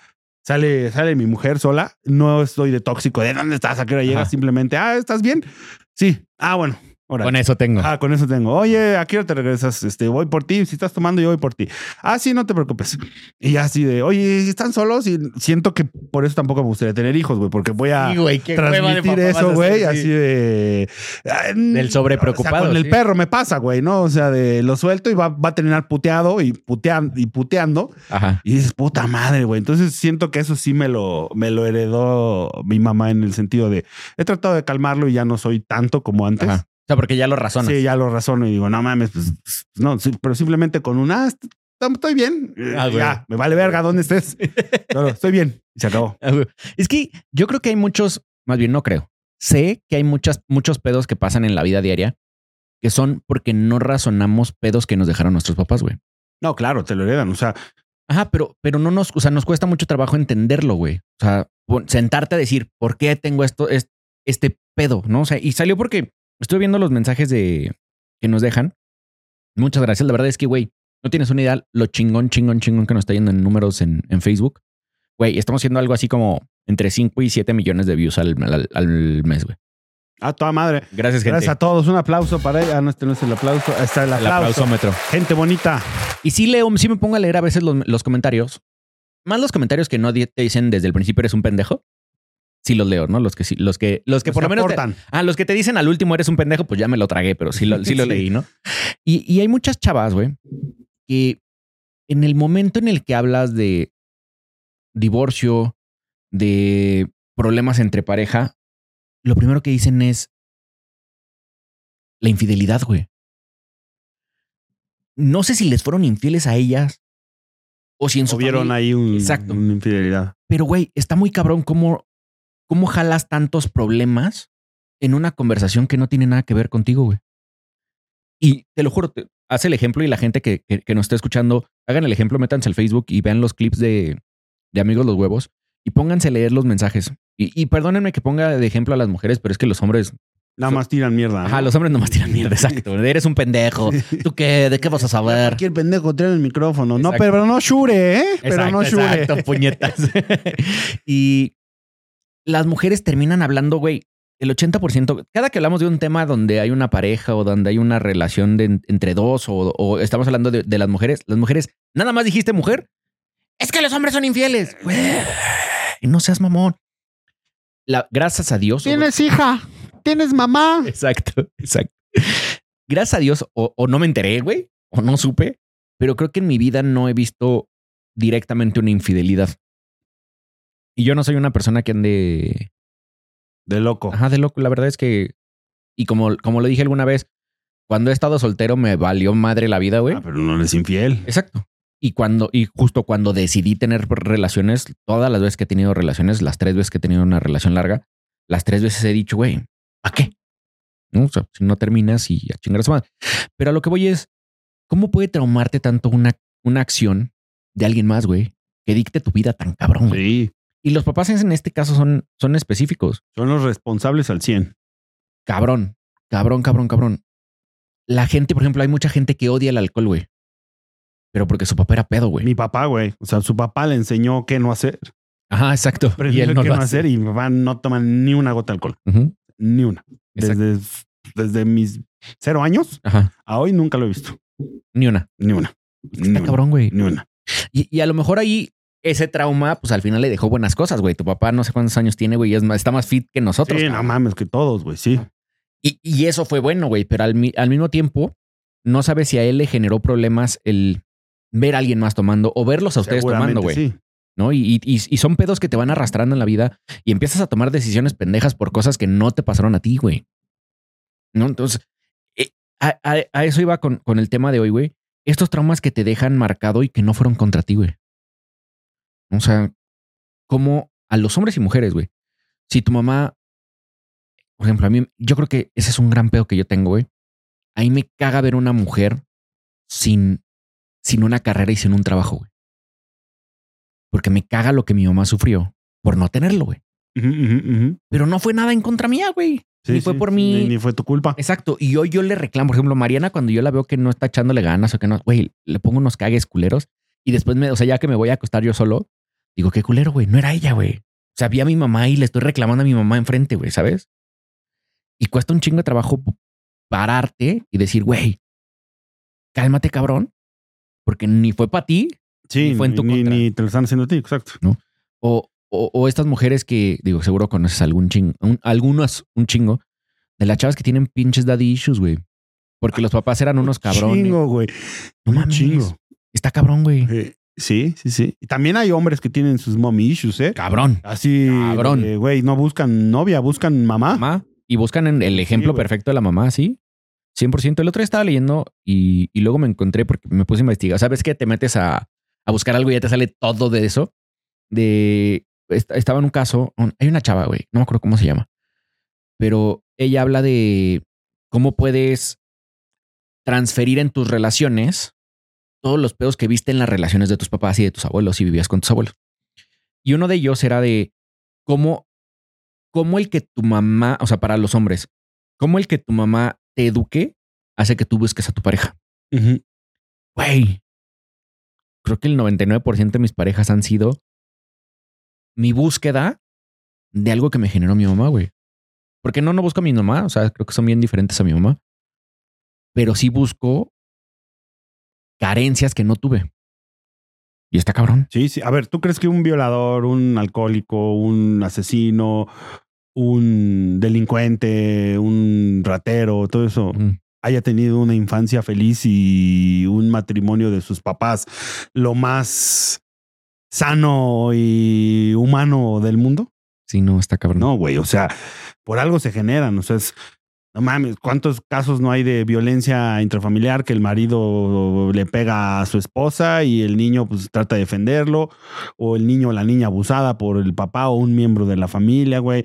sale, sale mi mujer sola. No estoy de tóxico. ¿De dónde estás? ¿A qué hora llegas? Simplemente, ah, ¿estás bien? Sí. Ah, bueno. Con eso tengo. Ah, con eso tengo. Oye, ¿a qué hora te regresas? Este, voy por ti. Si estás tomando, yo voy por ti. Ah, sí, no te preocupes. Y así de, oye, ¿están solos? Y siento que por eso tampoco me gustaría tener hijos, güey, porque voy a Sí, güey, transmitir eso, güey, sí. así de... ah, Del sobrepreocupado, O sea, con el sí. perro me pasa, güey, ¿no? O sea, de lo suelto y va, va a terminar puteado y, putean, y puteando. Ajá. Y dices, puta madre, güey. Entonces siento que eso sí me lo, me lo heredó mi mamá en el sentido de, he tratado de calmarlo y ya no soy tanto como antes. Ajá. O sea, porque ya lo razonas. Sí, ya lo razono y digo, no mames, pues, pues, no, sí, pero simplemente con un, ah, est- estoy bien. Eh, Ah, ya, me vale verga dónde estés. No, no, estoy bien. Y se acabó. Ah. Es que yo creo que hay muchos, más bien no creo. Sé que hay muchas, muchos pedos que pasan en la vida diaria que son porque no razonamos pedos que nos dejaron nuestros papás, güey. No, claro, te lo heredan. O sea, Ajá, pero, pero no nos, o sea, nos cuesta mucho trabajo entenderlo, güey. O sea, sentarte a decir, ¿por qué tengo esto, es- este pedo? ¿No? O sea, y salió porque estoy viendo los mensajes de que nos dejan. Muchas gracias. La verdad es que, güey, no tienes una idea lo chingón, chingón, chingón que nos está yendo en números en, en Facebook. Güey, estamos haciendo algo así como entre 5 y 7 millones de views al, al- al mes, güey. a toda madre. Gracias, gente. Gracias a todos. Un aplauso para ella. Ah, no, este no es el aplauso. Está el El aplauso. aplausómetro. Gente bonita. Y sí leo, sí me pongo a leer a veces los, los comentarios. Más los comentarios que no te dicen desde el principio eres un pendejo. Sí los leo, ¿no? Los que sí, los que, los que Los por lo menos te- ah, los que te dicen al último eres un pendejo, pues ya me lo tragué, pero sí lo, sí lo Sí. leí, ¿no? Y, y hay muchas chavas, güey, que en el momento en el que hablas de divorcio, de problemas entre pareja, lo primero que dicen es la infidelidad, güey. No sé si les fueron infieles a ellas o si en su vieron ahí un, Exacto. una infidelidad. Pero, güey, está muy cabrón cómo, cómo jalas tantos problemas en una conversación que no tiene nada que ver contigo, güey. Y te lo juro, te- haz el ejemplo y la gente que, que, que nos está escuchando, hagan el ejemplo, métanse al Facebook y vean los clips de, de Amigos los Huevos y pónganse a leer los mensajes. Y, y perdónenme que ponga de ejemplo a las mujeres, pero es que los hombres, Nada más tiran mierda. ajá, los hombres nomás tiran mierda, exacto. Eres un pendejo. ¿Tú qué? ¿De qué vas a saber? Cualquier pendejo trae el micrófono. No, Exacto. pero no shure, ¿eh? Pero no Exacto, shure. exacto, puñetas. y las mujeres terminan hablando, güey, el 80%, cada que hablamos de un tema donde hay una pareja o donde hay una relación de, entre dos o, o estamos hablando de, de, las mujeres, las mujeres, nada más dijiste mujer, es que los hombres son infieles. Y no seas mamón. La, gracias a Dios. Tienes hija, tienes mamá. Exacto, exacto. Gracias a Dios, o, o no me enteré, güey, o no supe, pero creo que en mi vida no he visto directamente una infidelidad. Y yo no soy una persona que ande de loco. Ajá, de loco. La verdad es que, y como, como lo dije alguna vez, cuando he estado soltero me valió madre la vida, güey. Ah, pero no eres infiel. Exacto. Y cuando, y justo cuando decidí tener relaciones, todas las veces que he tenido relaciones, las tres veces que he tenido una relación larga, las tres veces he dicho, güey, ¿a qué? ¿No? O sea, si no terminas y a chingar a su madre. Pero a lo que voy es, ¿cómo puede traumarte tanto una, una acción de alguien más, güey, que dicte tu vida tan cabrón? Güey? Sí. Y los papás en este caso son, son específicos. Son los responsables al 100. Cabrón, cabrón, cabrón, cabrón. La gente, por ejemplo, hay mucha gente que odia el alcohol, güey. Pero porque su papá era pedo, güey. Mi papá, güey. O sea, su papá le enseñó qué no hacer. Ajá, exacto. Pero y él no qué no hacer y mi papá no toma ni una gota de alcohol. Uh -huh. Ni una. Desde, desde, mis cero años Ajá. a hoy nunca lo he visto. Ni una. Ni una. Está ni cabrón, güey. Ni una. Y, y, a lo mejor ahí ese trauma, pues al final le dejó buenas cosas, güey. Tu papá no sé cuántos años tiene, güey, es más, está más fit que nosotros. Sí, no mames, que todos, güey, sí. Y, y, eso fue bueno, güey, pero al, al, mismo tiempo, no sabes si a él le generó problemas el ver a alguien más tomando o verlos a ustedes tomando, güey. Sí. ¿No? Y, y, y, son pedos que te van arrastrando en la vida y empiezas a tomar decisiones pendejas por cosas que no te pasaron a ti, güey. ¿No? Entonces, eh, a, a, a, eso iba con, con el tema de hoy, güey. Estos traumas que te dejan marcado y que no fueron contra ti, güey. O sea, como a los hombres y mujeres, güey. Si tu mamá, por ejemplo, a mí, yo creo que ese es un gran pedo que yo tengo, güey. A mí me caga ver una mujer sin, sin una carrera y sin un trabajo, güey. Porque me caga lo que mi mamá sufrió por no tenerlo, güey. Uh -huh, uh -huh. Pero no fue nada en contra mía, güey. Sí, ni fue sí, por mí. Ni, ni fue tu culpa. Exacto. Y hoy yo le reclamo, por ejemplo, Mariana, cuando yo la veo que no está echándole ganas o que no, güey, le pongo unos cagues culeros y después me, o sea, ya que me voy a acostar yo solo, digo, qué culero, güey, no era ella, güey. O sea, vi a mi mamá y le estoy reclamando a mi mamá enfrente, güey, ¿sabes? Y cuesta un chingo de trabajo pararte y decir, güey, cálmate, cabrón, porque ni fue para ti, Sí, ni fue en tu ni, contra. ni te lo están haciendo a ti, exacto. O, o, o estas mujeres que, digo, seguro conoces algún chingo, un, algunas un chingo, de las chavas que tienen pinches daddy issues, güey. Porque los papás eran unos cabrones. Chingo, güey. No Un mames. chingo. Está cabrón, güey. Eh, sí, sí, sí. Y también hay hombres que tienen sus mommy issues, ¿eh? Cabrón. Así, Cabrón. eh, güey, no buscan novia, buscan mamá. Mamá. Y buscan en el ejemplo güey. perfecto de la mamá, ¿sí? 100%. El otro día estaba leyendo y, y luego me encontré porque me puse a investigar. ¿Sabes qué? Te metes a, a buscar algo y ya te sale todo de eso. De. est- Estaba en un caso. un- Hay una chava, güey. No me acuerdo cómo se llama. Pero ella habla de cómo puedes transferir en tus relaciones todos los pedos que viste en las relaciones de tus papás y de tus abuelos si vivías con tus abuelos. Y uno de ellos era de cómo, cómo el que tu mamá, o sea, para los hombres, cómo el que tu mamá te eduque hace que tú busques a tu pareja. Güey, creo que el 99% de mis parejas han sido mi búsqueda de algo que me generó mi mamá, güey. Porque no, no busco a mi mamá, o sea, creo que son bien diferentes a mi mamá. Pero sí busco carencias que no tuve. Y está cabrón. Sí, sí. A ver, ¿tú crees que un violador, un alcohólico, un asesino, un delincuente, un ratero, todo eso, haya tenido una infancia feliz y un matrimonio de sus papás lo más sano y humano del mundo? Sí, no, está cabrón. No, güey. O sea, por algo se generan. O sea, es, no mames, ¿cuántos casos no hay de violencia intrafamiliar que el marido le pega a su esposa y el niño pues trata de defenderlo? O el niño o la niña abusada por el papá o un miembro de la familia, güey.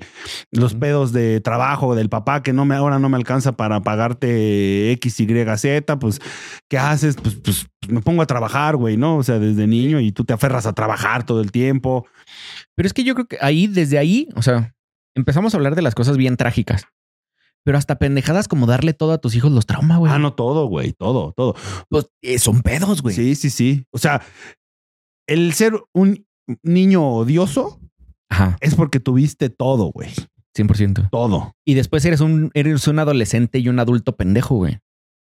Los pedos de trabajo del papá que no me, ahora no me alcanza para pagarte X, Y, Z, pues, ¿qué haces? Pues, pues me pongo a trabajar, güey, ¿no? O sea, desde niño y tú te aferras a trabajar todo el tiempo. Pero es que yo creo que ahí, desde ahí, o sea, empezamos a hablar de las cosas bien trágicas. Pero hasta pendejadas como darle todo a tus hijos los trauma, güey. Ah, no, todo, güey, todo, todo. Pues, eh, son pedos, güey. Sí, sí, sí. O sea, el ser un niño odioso Ajá. es porque tuviste todo, güey. 100%. Todo. Y después eres un, eres un adolescente y un adulto pendejo, güey.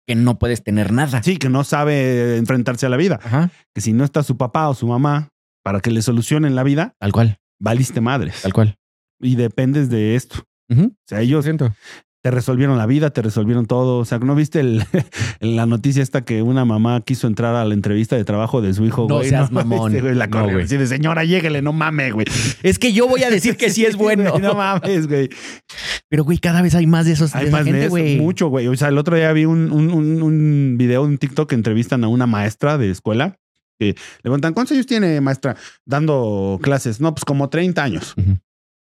Que no puedes tener nada. Sí, que no sabe enfrentarse a la vida. Ajá. Que si no está su papá o su mamá para que le solucionen la vida, Tal cual. valiste madres. Tal cual. Y dependes de esto. Ujú. O sea, ellos siento. Te resolvieron la vida, te resolvieron todo. O sea, ¿no viste el, la noticia esta que una mamá quiso entrar a la entrevista de trabajo de su hijo? No seas mamón. viste, güey, la No, güey. de señora, lléguele, no mames, güey. Es que yo voy a decir que sí es bueno. no mames, güey. Pero, güey, cada vez hay más de esos. Hay más gente, de eso, güey. mucho, güey. O sea, el otro día vi un, un, un, un video, un TikTok que entrevistan a una maestra de escuela. Que le preguntan, ¿cuántos años tiene maestra dando clases? No, pues como 30 años. Ujú.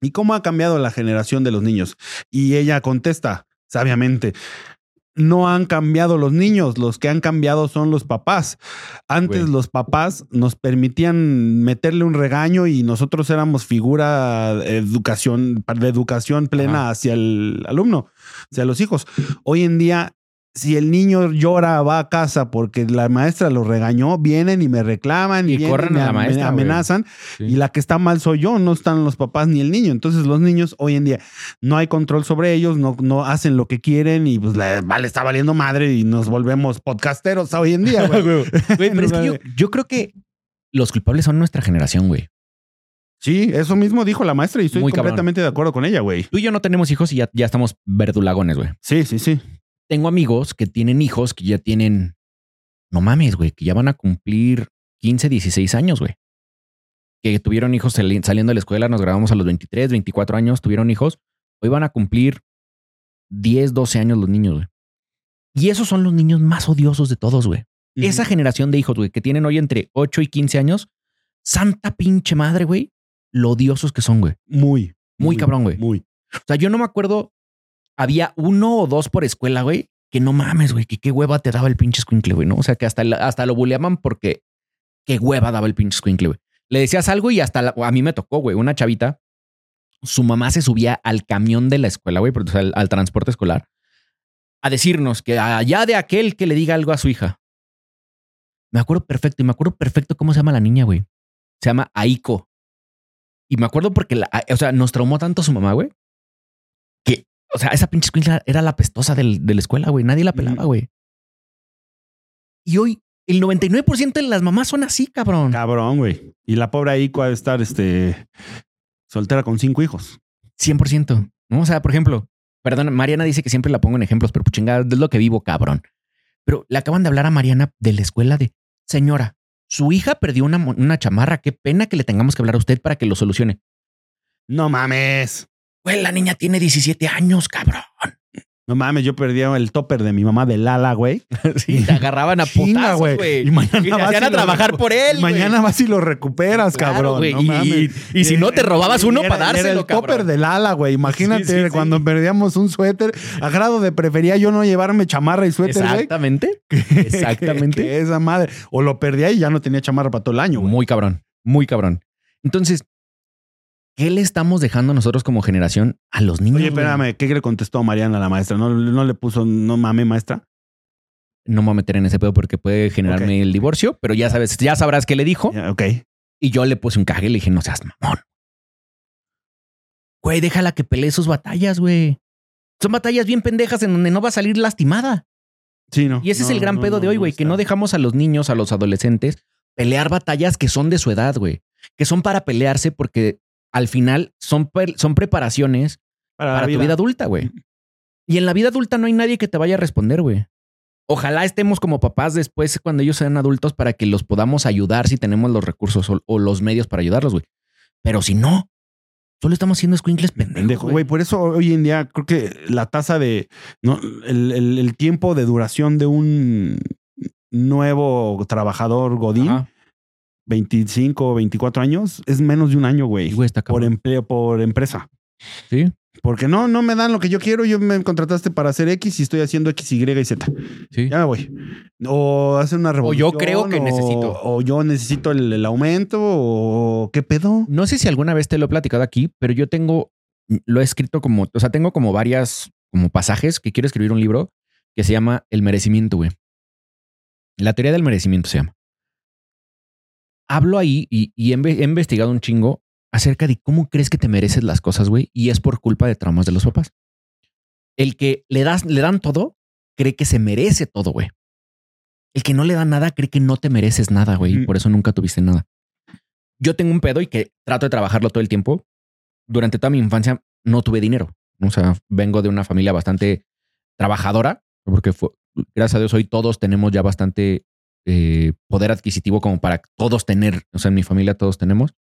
¿Y cómo ha cambiado la generación de los niños? Y ella contesta sabiamente, no han cambiado los niños, los que han cambiado son los papás. Antes los papás nos permitían meterle un regaño y nosotros éramos figura de educación, de educación plena Ajá. hacia el alumno, hacia los hijos. Hoy en día, si el niño llora, va a casa porque la maestra lo regañó, vienen y me reclaman y, Y vienen corren me a la me maestra, güey. amenazan. Sí. Y la que está mal soy yo, no están los papás ni el niño. Entonces los niños hoy en día no hay control sobre ellos, no, no hacen lo que quieren y pues le, vale, está valiendo madre y nos volvemos podcasteros hoy en día, güey. Güey, pero es que yo, yo creo que los culpables son nuestra generación, güey. Sí, eso mismo dijo la maestra y estoy Muy cabrón. completamente de acuerdo con ella, güey. Tú y yo no tenemos hijos y ya, ya estamos verdulagones, güey. Sí, sí, sí. Tengo amigos que tienen hijos que ya tienen, no mames, güey, que ya van a cumplir 15, 16 años, güey. Que tuvieron hijos sali- saliendo de la escuela, nos grabamos a los 23, 24 años, tuvieron hijos. Hoy van a cumplir 10, 12 años los niños, güey. Y esos son los niños más odiosos de todos, güey. Esa generación de hijos, güey, que tienen hoy entre 8 y 15 años, santa pinche madre, güey, lo odiosos que son, güey. Muy. Muy cabrón, güey. Muy. O sea, yo no me acuerdo, había uno o dos por escuela, güey, que no mames, güey, que qué hueva te daba el pinche squinkle, güey, ¿no? O sea, que hasta, hasta lo buleaban porque qué hueva daba el pinche squinkle, güey. Le decías algo y hasta a mí me tocó, güey, una chavita, su mamá se subía al camión de la escuela, güey, o al, transporte escolar, a decirnos que allá de aquel que le diga algo a su hija. Me acuerdo perfecto y me acuerdo perfecto cómo se llama la niña, güey. Se llama Aiko. Y me acuerdo porque, o sea, nos traumó tanto su mamá, güey, o sea, esa pinche escuela era la pestosa del- de la escuela, güey. Nadie la pelaba, güey. Y hoy el 99% de las mamás son así, cabrón. Cabrón, güey. Y la pobre Ico ha de estar este, soltera con cinco hijos. 100%. ¿no? O sea, por ejemplo, perdón, Mariana dice que siempre la pongo en ejemplos, pero pues chingada, es lo que vivo, cabrón. Pero le acaban de hablar a Mariana de la escuela de, señora, su hija perdió una, una chamarra, qué pena que le tengamos que hablar a usted para que lo solucione. No mames. Güey, la niña tiene 17 años, cabrón. No mames, yo perdí el topper de mi mamá de Lala, güey. Sí, te agarraban a putazos, güey. Y mañana Y vas y a lo trabajar recu- por él. Mañana vas y lo recuperas, Claro, cabrón. no Y- mames. y- y si no, te robabas uno Era- para Era dárselo, el topper cabrón. del ala, güey. Imagínate Sí, sí, sí. cuando perdíamos un suéter. A grado de prefería yo no llevarme chamarra y suéter, güey. Exactamente. que- Exactamente. que esa madre. O lo perdía y ya no tenía chamarra para todo el año, güey. Muy cabrón, muy cabrón. Entonces, ¿qué le estamos dejando nosotros como generación a los niños? Oye, güey? espérame, ¿qué le contestó Mariana a la maestra? ¿No, no le puso, no mame, maestra? No me voy a meter en ese pedo porque puede generarme el divorcio, pero ya sabes, ya sabrás qué le dijo. Ya, ok. Y yo le puse un cague y le dije, no seas mamón. Güey, déjala que pelee sus batallas, güey. Son batallas bien pendejas en donde no va a salir lastimada. Sí, no. Y ese es el gran no, pedo no, de hoy, güey, que no dejamos a los niños, a los adolescentes, pelear batallas que son de su edad, güey. Que son para pelearse porque al final son, son preparaciones para, tu vida adulta, güey. Y en la vida adulta no hay nadie que te vaya a responder, güey. Ojalá estemos como papás después cuando ellos sean adultos para que los podamos ayudar si tenemos los recursos o, o los medios para ayudarlos, güey. Pero si no, solo estamos squinkles pendejos, Pendejo, güey. Por eso hoy en día creo que la tasa de. No, el, el- el tiempo de duración de un nuevo trabajador Godín, Ajá. 25 o 24 años, es menos de un año, güey. Güey, está por empleo, por empresa. Sí, Porque no, no me dan lo que yo quiero. Yo me contrataste para hacer X y estoy haciendo X, Y y Z. sí. Ya me voy. O hacer una O revolución. yo creo que o- necesito. O yo necesito el, el aumento. O qué pedo. No sé si alguna vez te lo he platicado aquí, pero yo tengo, lo he escrito como, o sea, tengo como varias, como pasajes que quiero escribir un libro que se llama El merecimiento, güey. La teoría del merecimiento se llama. Hablo ahí y, y he, inve- he investigado un chingo acerca de cómo crees que te mereces las cosas, güey, y es por culpa de traumas de los papás. El que le das, le dan todo, cree que se merece todo, güey. El que no le da nada cree que no te mereces nada, güey, y por eso nunca tuviste nada. Yo tengo un pedo y que trato de trabajarlo todo el tiempo. Durante toda mi infancia no tuve dinero. O sea, vengo de una familia bastante trabajadora, porque fue- gracias a Dios hoy todos tenemos ya bastante eh, poder adquisitivo como para todos tener, o sea, en mi familia todos tenemos.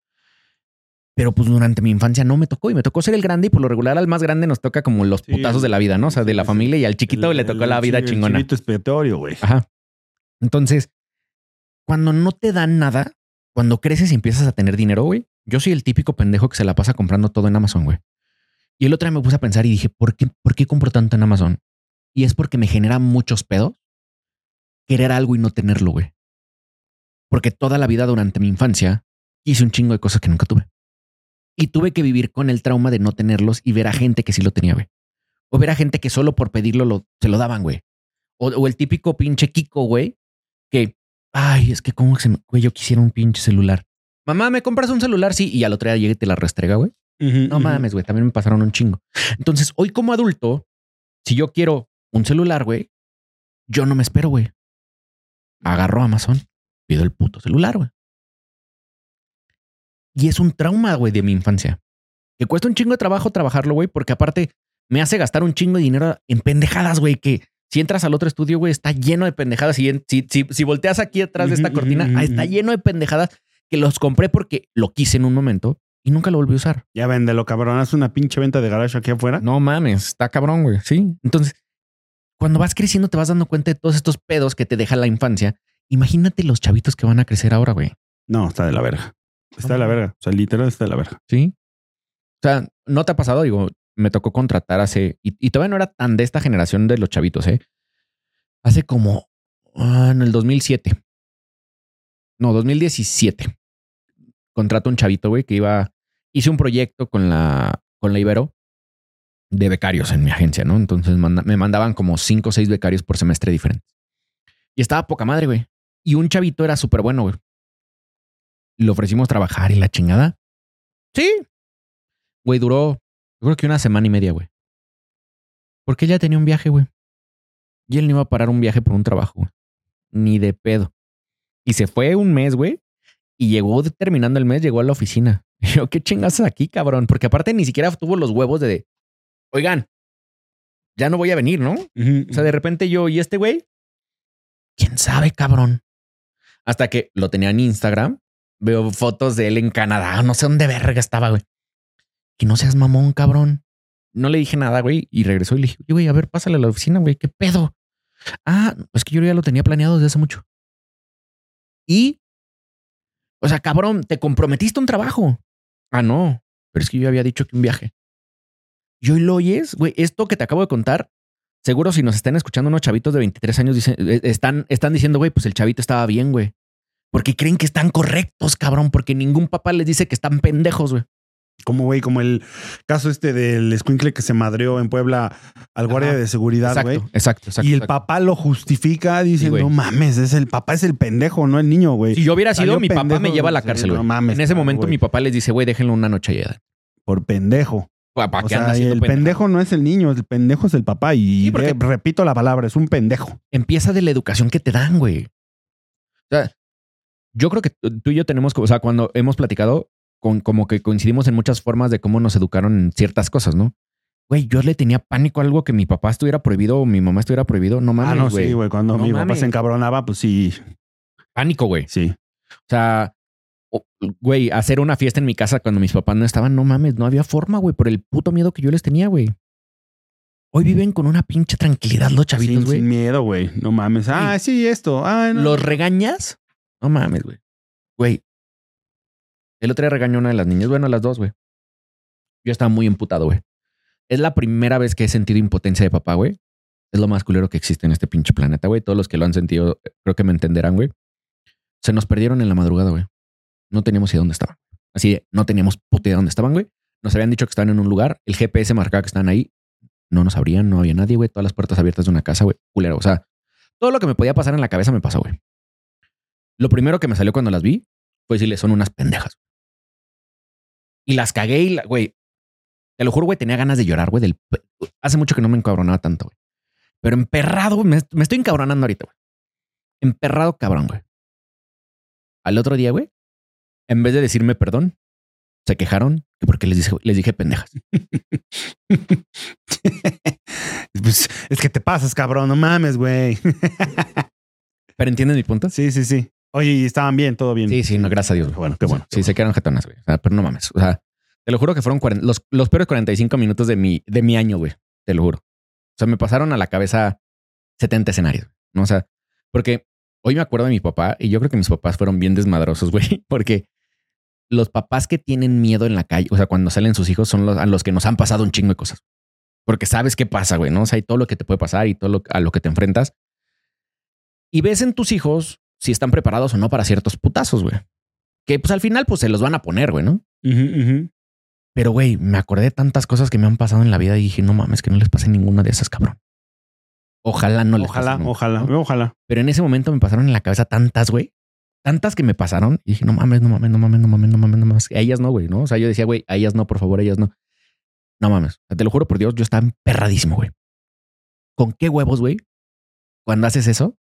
Pero pues durante mi infancia no me tocó y me tocó ser el grande y por lo regular al más grande nos toca como los Sí, putazos de la vida, ¿no? O sea, de la familia y al chiquito El- le tocó el la vida el chingona. expiatorio, güey. Ajá. Entonces, cuando no te dan nada, cuando creces y empiezas a tener dinero, güey, yo soy el típico pendejo que se la pasa comprando todo en Amazon, güey. Y el otro día me puse a pensar y dije, ¿por qué, ¿por qué compro tanto en Amazon? Y es porque me genera muchos pedos querer algo y no tenerlo, güey. Porque toda la vida durante mi infancia hice un chingo de cosas que nunca tuve. Y tuve que vivir con el trauma de no tenerlos y ver a gente que sí lo tenía, güey. O ver a gente que solo por pedirlo lo, se lo daban, güey. O, o el típico pinche Kiko, güey, que, ay, es que como que se me, güey, yo quisiera un pinche celular. Mamá, ¿me compras un celular? Sí. Y al otro día llega y te la restrega, güey. No mames, güey, también me pasaron un chingo. Entonces, hoy como adulto, si yo quiero un celular, güey, yo no me espero, güey. Agarro Amazon, pido el puto celular, güey. Y es un trauma, güey, de mi infancia. Que cuesta un chingo de trabajo trabajarlo, güey, porque aparte me hace gastar un chingo de dinero en pendejadas, güey, que si entras al otro estudio, güey, está lleno de pendejadas. Si, si, si volteas aquí atrás de esta cortina, está lleno de pendejadas que los compré porque lo quise en un momento y nunca lo volví a usar. Ya véndelo, cabrón. Haz una pinche venta de garage aquí afuera. No mames, está cabrón, güey. Sí. Entonces, cuando vas creciendo, te vas dando cuenta de todos estos pedos que te deja la infancia. Imagínate los chavitos que van a crecer ahora, güey. No, está de la verga. Está de la verga. O sea, literal está de la verga. Sí. O sea, no te ha pasado, digo, me tocó contratar hace, y, y todavía no era tan de esta generación de los chavitos, ¿eh? Hace como ah, en el 2007. No, 2017. Contrato un chavito, güey, que iba, hice un proyecto con la, con la Ibero de becarios en mi agencia, ¿no? Entonces me mandaban como cinco o seis becarios por semestre diferentes. Y estaba poca madre, güey. Y un chavito era súper bueno, güey. Le ofrecimos trabajar y la chingada. Sí. Güey, duró, creo que una semana y media, güey. Porque ya tenía un viaje, güey. Y él no iba a parar un viaje por un trabajo, güey. Ni de pedo. Y se fue un mes, güey. Y llegó terminando el mes, llegó a la oficina. Yo, ¿qué chingas aquí, cabrón? Porque aparte ni siquiera tuvo los huevos de, oigan, ya no voy a venir, ¿no? O sea, de repente yo y este güey, quién sabe, cabrón. Hasta que lo tenía en Instagram, veo fotos de él en Canadá, no sé dónde verga estaba, güey. Que no seas mamón, cabrón. No le dije nada, güey, y regresó y le dije, "Oye, güey, a ver, pásale a la oficina, güey, ¿qué pedo? Ah, es que yo ya lo tenía planeado desde hace mucho. Y, o sea, cabrón, te comprometiste a un trabajo. Ah, no, pero es que yo había dicho que un viaje. Y hoy lo oyes, güey, esto que te acabo de contar, seguro si nos están escuchando unos chavitos de 23 años, dicen, eh, están, están diciendo, güey, pues el chavito estaba bien, güey. Porque creen que están correctos, cabrón, porque ningún papá les dice que están pendejos, güey. Como, güey, como el caso este del escuincle que se madreó en Puebla al guardia Ajá. de seguridad, güey. exacto, exacto. Y el exacto. papá lo justifica, Sí, güey. no mames, es el papá es el pendejo, no el niño, güey. Si yo hubiera sido, Salió mi papá me lleva a la sí, cárcel, no güey. mames, en ese claro, momento mi papá les dice, güey, déjenlo una noche allá. Por pendejo. ¿Para O qué anda sea, haciendo el pendejo no es el niño, el pendejo es el papá. Y Sí, porque- repito la palabra, es un pendejo. empieza de la educación que te dan, güey. O sea, yo creo que tú y yo tenemos, o sea, cuando hemos platicado, con, como que coincidimos en muchas formas de cómo nos educaron en ciertas cosas, ¿no? Güey, yo le tenía pánico a algo que mi papá estuviera prohibido o mi mamá estuviera prohibido. No ah, mames, no, güey. sí, güey. Cuando No mi papá se encabronaba, pues sí, Pánico, güey. sí. O sea, güey, hacer una fiesta en mi casa cuando mis papás no estaban, no mames, no había forma, güey, por el puto miedo que yo les tenía, güey. Hoy viven con una pinche tranquilidad los chavitos, güey. sin miedo, güey. No mames. Ah, sí, esto. Ah, no. ¿Los regañas? No mames, güey. Güey. El otro día regañó a una de las niñas. Bueno, a las dos, güey. Yo estaba muy emputado, güey. Es la primera vez que he sentido impotencia de papá, güey. Es lo más culero que existe en este pinche planeta, güey. Todos los que lo han sentido, eh, creo que me entenderán, güey. Se nos perdieron en la madrugada, güey. No teníamos idea dónde estaban. Así no teníamos puta idea dónde estaban, güey. Nos habían dicho que estaban en un lugar. El GPS marcaba que estaban ahí. No nos abrían, no había nadie, güey. Todas las puertas abiertas de una casa, güey. Culero. O sea, todo lo que me podía pasar en la cabeza me pasó, güey. Lo primero que me salió cuando las vi fue decirle, son unas pendejas. Y las cagué y, la- güey, te lo juro, güey, tenía ganas de llorar, güey. Hace mucho que no me encabronaba tanto, güey. Pero emperrado, güey, me, me estoy encabronando ahorita, güey. Emperrado, cabrón, güey. Al otro día, güey, en vez de decirme perdón, se quejaron que porque les dije, les dije pendejas. Pues, es que te pasas, cabrón. No mames, güey. ¿Pero entiendes mi punto? Sí, sí, sí. Oye, y estaban bien, todo bien. Sí, sí, no, gracias a Dios. Qué güey. bueno, qué bueno. Sí, se quedaron jetonas, güey. O sea, pero no mames. O sea, te lo juro que fueron 40 los, los peores 45 minutos de mi, de mi año, güey. Te lo juro. O sea, me pasaron a la cabeza 70 escenarios. ¿no? O sea, porque hoy me acuerdo de mi papá y yo creo que mis papás fueron bien desmadrosos, güey. Porque los papás que tienen miedo en la calle, o sea, cuando salen sus hijos, son los a los que nos han pasado un chingo de cosas. Porque sabes qué pasa, güey, ¿no? O sea, hay todo lo que te puede pasar y todo lo, a lo que te enfrentas. Y ves en tus hijos si están preparados o no para ciertos putazos, güey. Que pues al final pues se los van a poner, güey, ¿no? Pero, güey, me acordé de tantas cosas que me han pasado en la vida y dije, no mames, que no les pase ninguna de esas, cabrón. Ojalá no les Ojalá, pase nunca, ojalá, ¿no? ojalá. Pero en ese momento me pasaron en la cabeza tantas, güey. Tantas que me pasaron y dije, no mames, no mames, no mames, no mames, no mames, no mames. A ellas no, güey, ¿no? O sea, yo decía, güey, a ellas no, por favor, a ellas no. No mames. Te lo juro por Dios, yo estaba emperradísimo, güey. ¿Con qué huevos, güey? Cuando haces eso,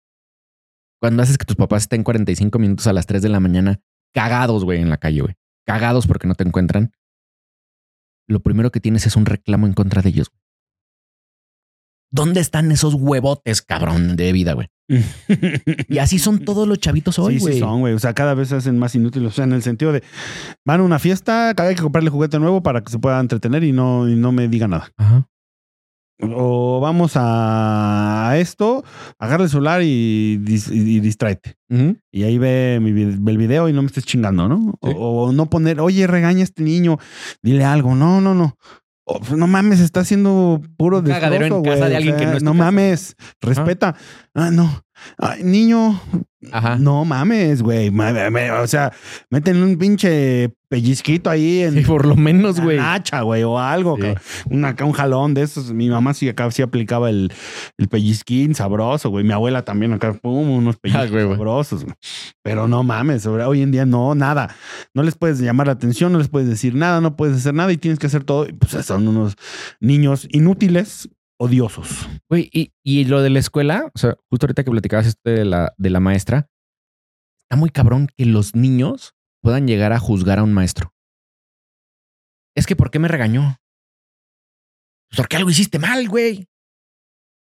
cuando haces que tus papás estén 45 minutos a las 3 de la mañana cagados, güey, en la calle, güey. Cagados porque no te encuentran. Lo primero que tienes es un reclamo en contra de ellos. ¿Dónde están esos huevotes, cabrón, de vida, güey? Y así son todos los chavitos hoy, güey. sí son, güey. O sea, cada vez se hacen más inútiles. O sea, en el sentido de van a una fiesta, hay que comprarle juguete nuevo para que se pueda entretener y no, y no me diga nada. Ajá. O vamos a esto, agarra el celular y, dis- y, y distráete. Y ahí ve, mi, ve el video y no me estés chingando, ¿no? O, o no poner, oye, regaña a este niño, dile algo. No, no, no. O, pues, no mames, está haciendo puro Un cagadero en destrozo, casa de alguien que no es tu No casa. mames, respeta. Ah, no. Ay, niño, Ajá. no mames, güey. O sea, meten un pinche pellizquito ahí en Sí, por lo menos, güey. nacha, güey, o algo. Sí. Un, acá un jalón de esos. Mi mamá sí acá sí aplicaba el, el pellizquín sabroso, güey. Mi abuela también acá, pum, unos pellizcos güey, güey. sabrosos. güey. Pero no mames, hoy en día no, nada. No les puedes llamar la atención, no les puedes decir nada, no puedes hacer nada y tienes que hacer todo. Y, Pues son unos niños inútiles, odiosos. Güey, y, y lo de la escuela, o sea, justo ahorita que platicabas esto de la, de la maestra, está muy cabrón que los niños puedan llegar a juzgar a un maestro. Es que, ¿por qué me regañó? Pues porque algo hiciste mal, güey.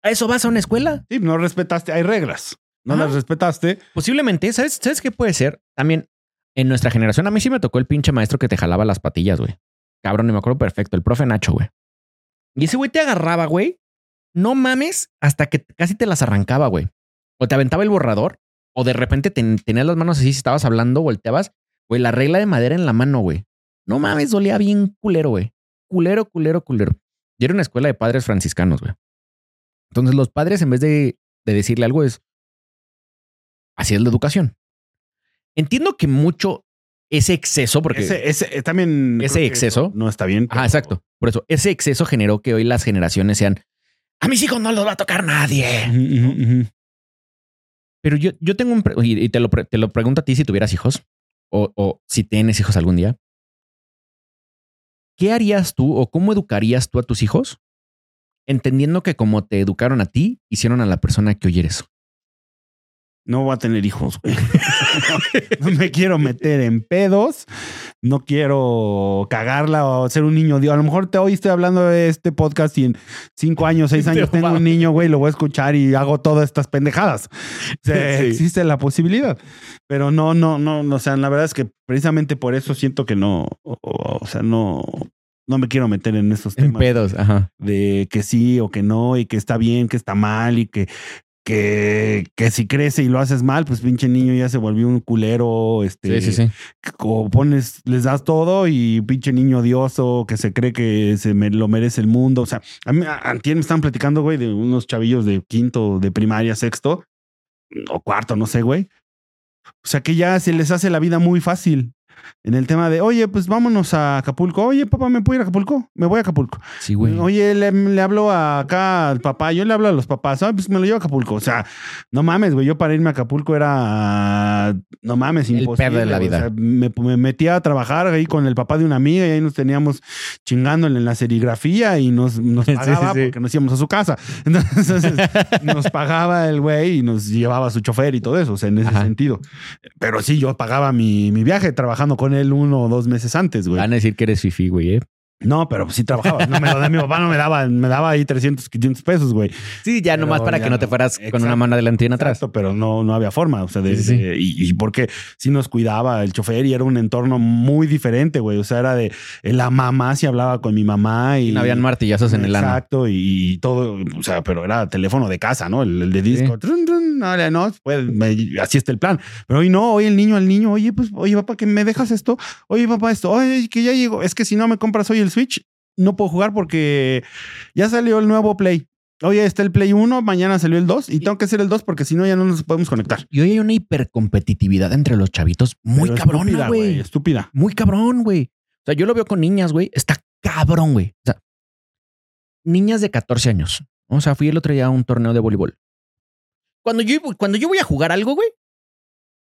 ¿A eso vas a una escuela? Sí, no respetaste, hay reglas. No Ajá. las respetaste. Posiblemente, ¿sabes, ¿sabes qué puede ser? También en nuestra generación, a mí sí me tocó el pinche maestro que te jalaba las patillas, güey. Cabrón, y me acuerdo perfecto, el profe Nacho, güey. Y ese güey te agarraba, güey. No mames, hasta que casi te las arrancaba, güey. O te aventaba el borrador, o de repente ten- tenías las manos así, si estabas hablando, volteabas, güey, la regla de madera en la mano, güey. No mames, dolía bien culero, güey. Culero, culero, culero. Y era una escuela de padres franciscanos, güey. Entonces los padres, en vez de, de decirle algo, es, así es la educación. Entiendo que mucho ese exceso, porque... Ese, ese eh, también. Ese exceso. eso No está bien. Ajá, exacto. Por eso, ese exceso generó que hoy las generaciones sean, a mis hijos no los va a tocar nadie. Pero yo, yo tengo un... Y te lo, te lo pregunto a ti si tuvieras hijos o, o si tienes hijos algún día. ¿Qué harías tú o cómo educarías tú a tus hijos? Entendiendo que como te educaron a ti, hicieron a la persona que hoy eres. No voy a tener hijos, güey. no, no me quiero meter en pedos. No quiero cagarla o ser un niño. Digo, a lo mejor te hoy estoy hablando de este podcast y en cinco años, seis años tengo un niño, güey, lo voy a escuchar y hago todas estas pendejadas. O sea, Sí. Existe la posibilidad. Pero no, no, no, no. O sea, la verdad es que precisamente por eso siento que no, o, o sea, no, no me quiero meter en esos En temas pedos, ajá. de que sí o que no y que está bien, que está mal y que, que, que si crece y lo haces mal, pues pinche niño ya se volvió un culero, este, Sí, sí, sí. o pones, les das todo y pinche niño odioso que se cree que se me, lo merece el mundo. O sea, a mí, antier me estaban platicando, güey, de unos chavillos de quinto, de primaria, sexto o cuarto, no sé, güey. O sea, que ya se les hace la vida muy fácil. En el tema de, oye, pues vámonos a Acapulco. Oye, papá, ¿me puedo ir a Acapulco? Me voy a Acapulco. Sí, güey. Oye, le, le hablo a- acá al papá, yo le hablo a los papás, ah, pues me lo llevo a Acapulco. O sea, no mames, güey, yo para irme a Acapulco era, no mames, El imposible. pedo de la vida. O sea, me, me metía a trabajar ahí con el papá de una amiga y ahí nos teníamos chingándole en la serigrafía y nos, nos pagaba sí, sí. porque nos íbamos a su casa. Entonces, nos pagaba el güey y nos llevaba a su chofer y todo eso, o sea, en ese Ajá. sentido. Pero sí, yo pagaba mi, mi viaje trabajando con él uno o dos meses antes, güey. Van a decir que eres fifi, güey, ¿eh? No, pero sí trabajaba. No me lo da mi papá, no me daba, me daba ahí 300, 500 pesos, güey. Sí, ya Pero nomás para ya que no te fueras con una mano adelante y una atrás. Exacto, pero no, no había forma. O sea, de, Sí, sí, sí. de- y, y porque sí nos cuidaba el chofer y era un entorno muy diferente, güey. O sea, era de la mamá si hablaba con mi mamá y No habían martillazos en el ano. Exacto, y, y todo, o sea, pero era teléfono de casa, ¿no? El, el de disco. Sí. Trun, trun, no, no, pues, me- así está el plan. Pero hoy no, hoy el niño al niño, oye, pues, oye, papá, que me dejas esto, oye, papá, esto, oye, que ya llegó. Es que si no me compras hoy el Switch, no puedo jugar porque ya salió el nuevo Play. Oye, está el Play 1, mañana salió el 2 y tengo que hacer el 2 porque si no ya no nos podemos conectar. Y hoy hay una hipercompetitividad entre los chavitos muy Pero cabrona, güey. Estúpida. Muy cabrón, güey. O sea, yo lo veo con niñas, güey. Está cabrón, güey. O sea, niñas de 14 años. O sea, fui el otro día a un torneo de voleibol. Cuando yo, cuando yo voy a jugar algo, güey,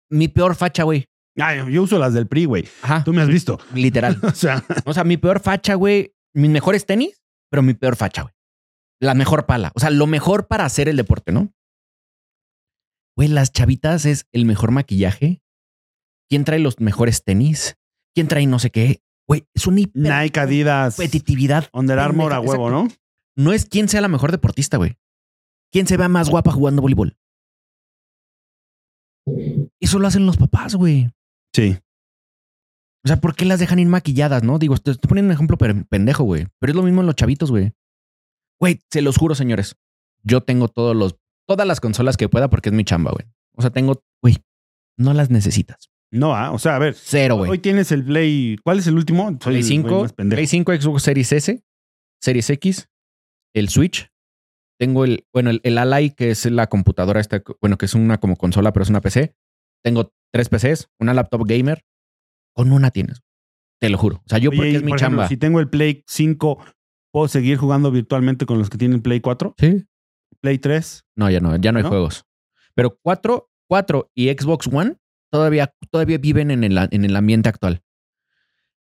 mi peor facha, güey. Ay, yo uso las del PRI, güey. Ajá, Tú me has visto. literal. O sea, O sea, mi peor facha, güey. Mis mejores tenis, pero mi peor facha, güey. La mejor pala. O sea, lo mejor para hacer el deporte, ¿no? Güey, las chavitas es el mejor maquillaje. ¿Quién trae los mejores tenis? ¿Quién trae no sé qué? Güey, es una Nike, Adidas, competitividad. Under Armour a huevo, ¿no? No es quién sea la mejor deportista, güey. ¿Quién se vea más guapa jugando voleibol? Eso lo hacen los papás, güey. Sí. O sea, ¿por qué las dejan ir maquilladas, no? Digo, te estoy poniendo un ejemplo pendejo, güey. Pero es lo mismo en los chavitos, güey. Güey, se los juro, señores. Yo tengo todos los, todas las consolas que pueda porque es mi chamba, güey. O sea, tengo, güey, no las necesitas. No, ah, o sea, a ver. Cero, güey. Hoy tienes el Play. ¿Cuál es el último? Soy Play el güey 5, más pendejo. Play 5, Xbox Series S, Series X, el Switch. Tengo el, bueno, el, el Ally, que es la computadora esta, bueno, que es una como consola, pero es una PC. Tengo tres PCs, una laptop gamer. Con una tienes. Te lo juro. O sea, yo Oye, porque es mi ejemplo, chamba. si tengo el Play 5, ¿puedo seguir jugando virtualmente con los que tienen Play 4? Sí. Play 3. No, ya no, ya no hay juegos. Pero 4, 4 y Xbox One todavía, todavía viven en el, en el ambiente actual.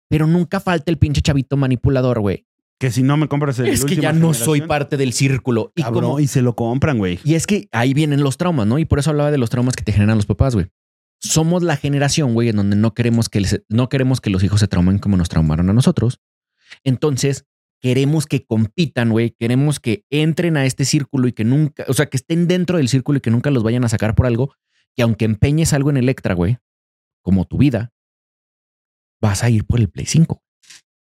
Pero nunca falta el pinche chavito manipulador, güey. Que si no me compras el Es que ya no soy parte del círculo. Y, cabrón, como- y se lo compran, güey. y es que ahí vienen los traumas, ¿no? Y por eso hablaba de los traumas que te generan los papás, güey. Somos la generación, güey, en donde no queremos que, les- no queremos que los hijos se traumen como nos traumaron a nosotros. Entonces, queremos que compitan, güey. Queremos que entren a este círculo y que nunca, o sea, que estén dentro del círculo y que nunca los vayan a sacar por algo. Que aunque empeñes algo en Electra, güey, como tu vida, vas a ir por el Play 5.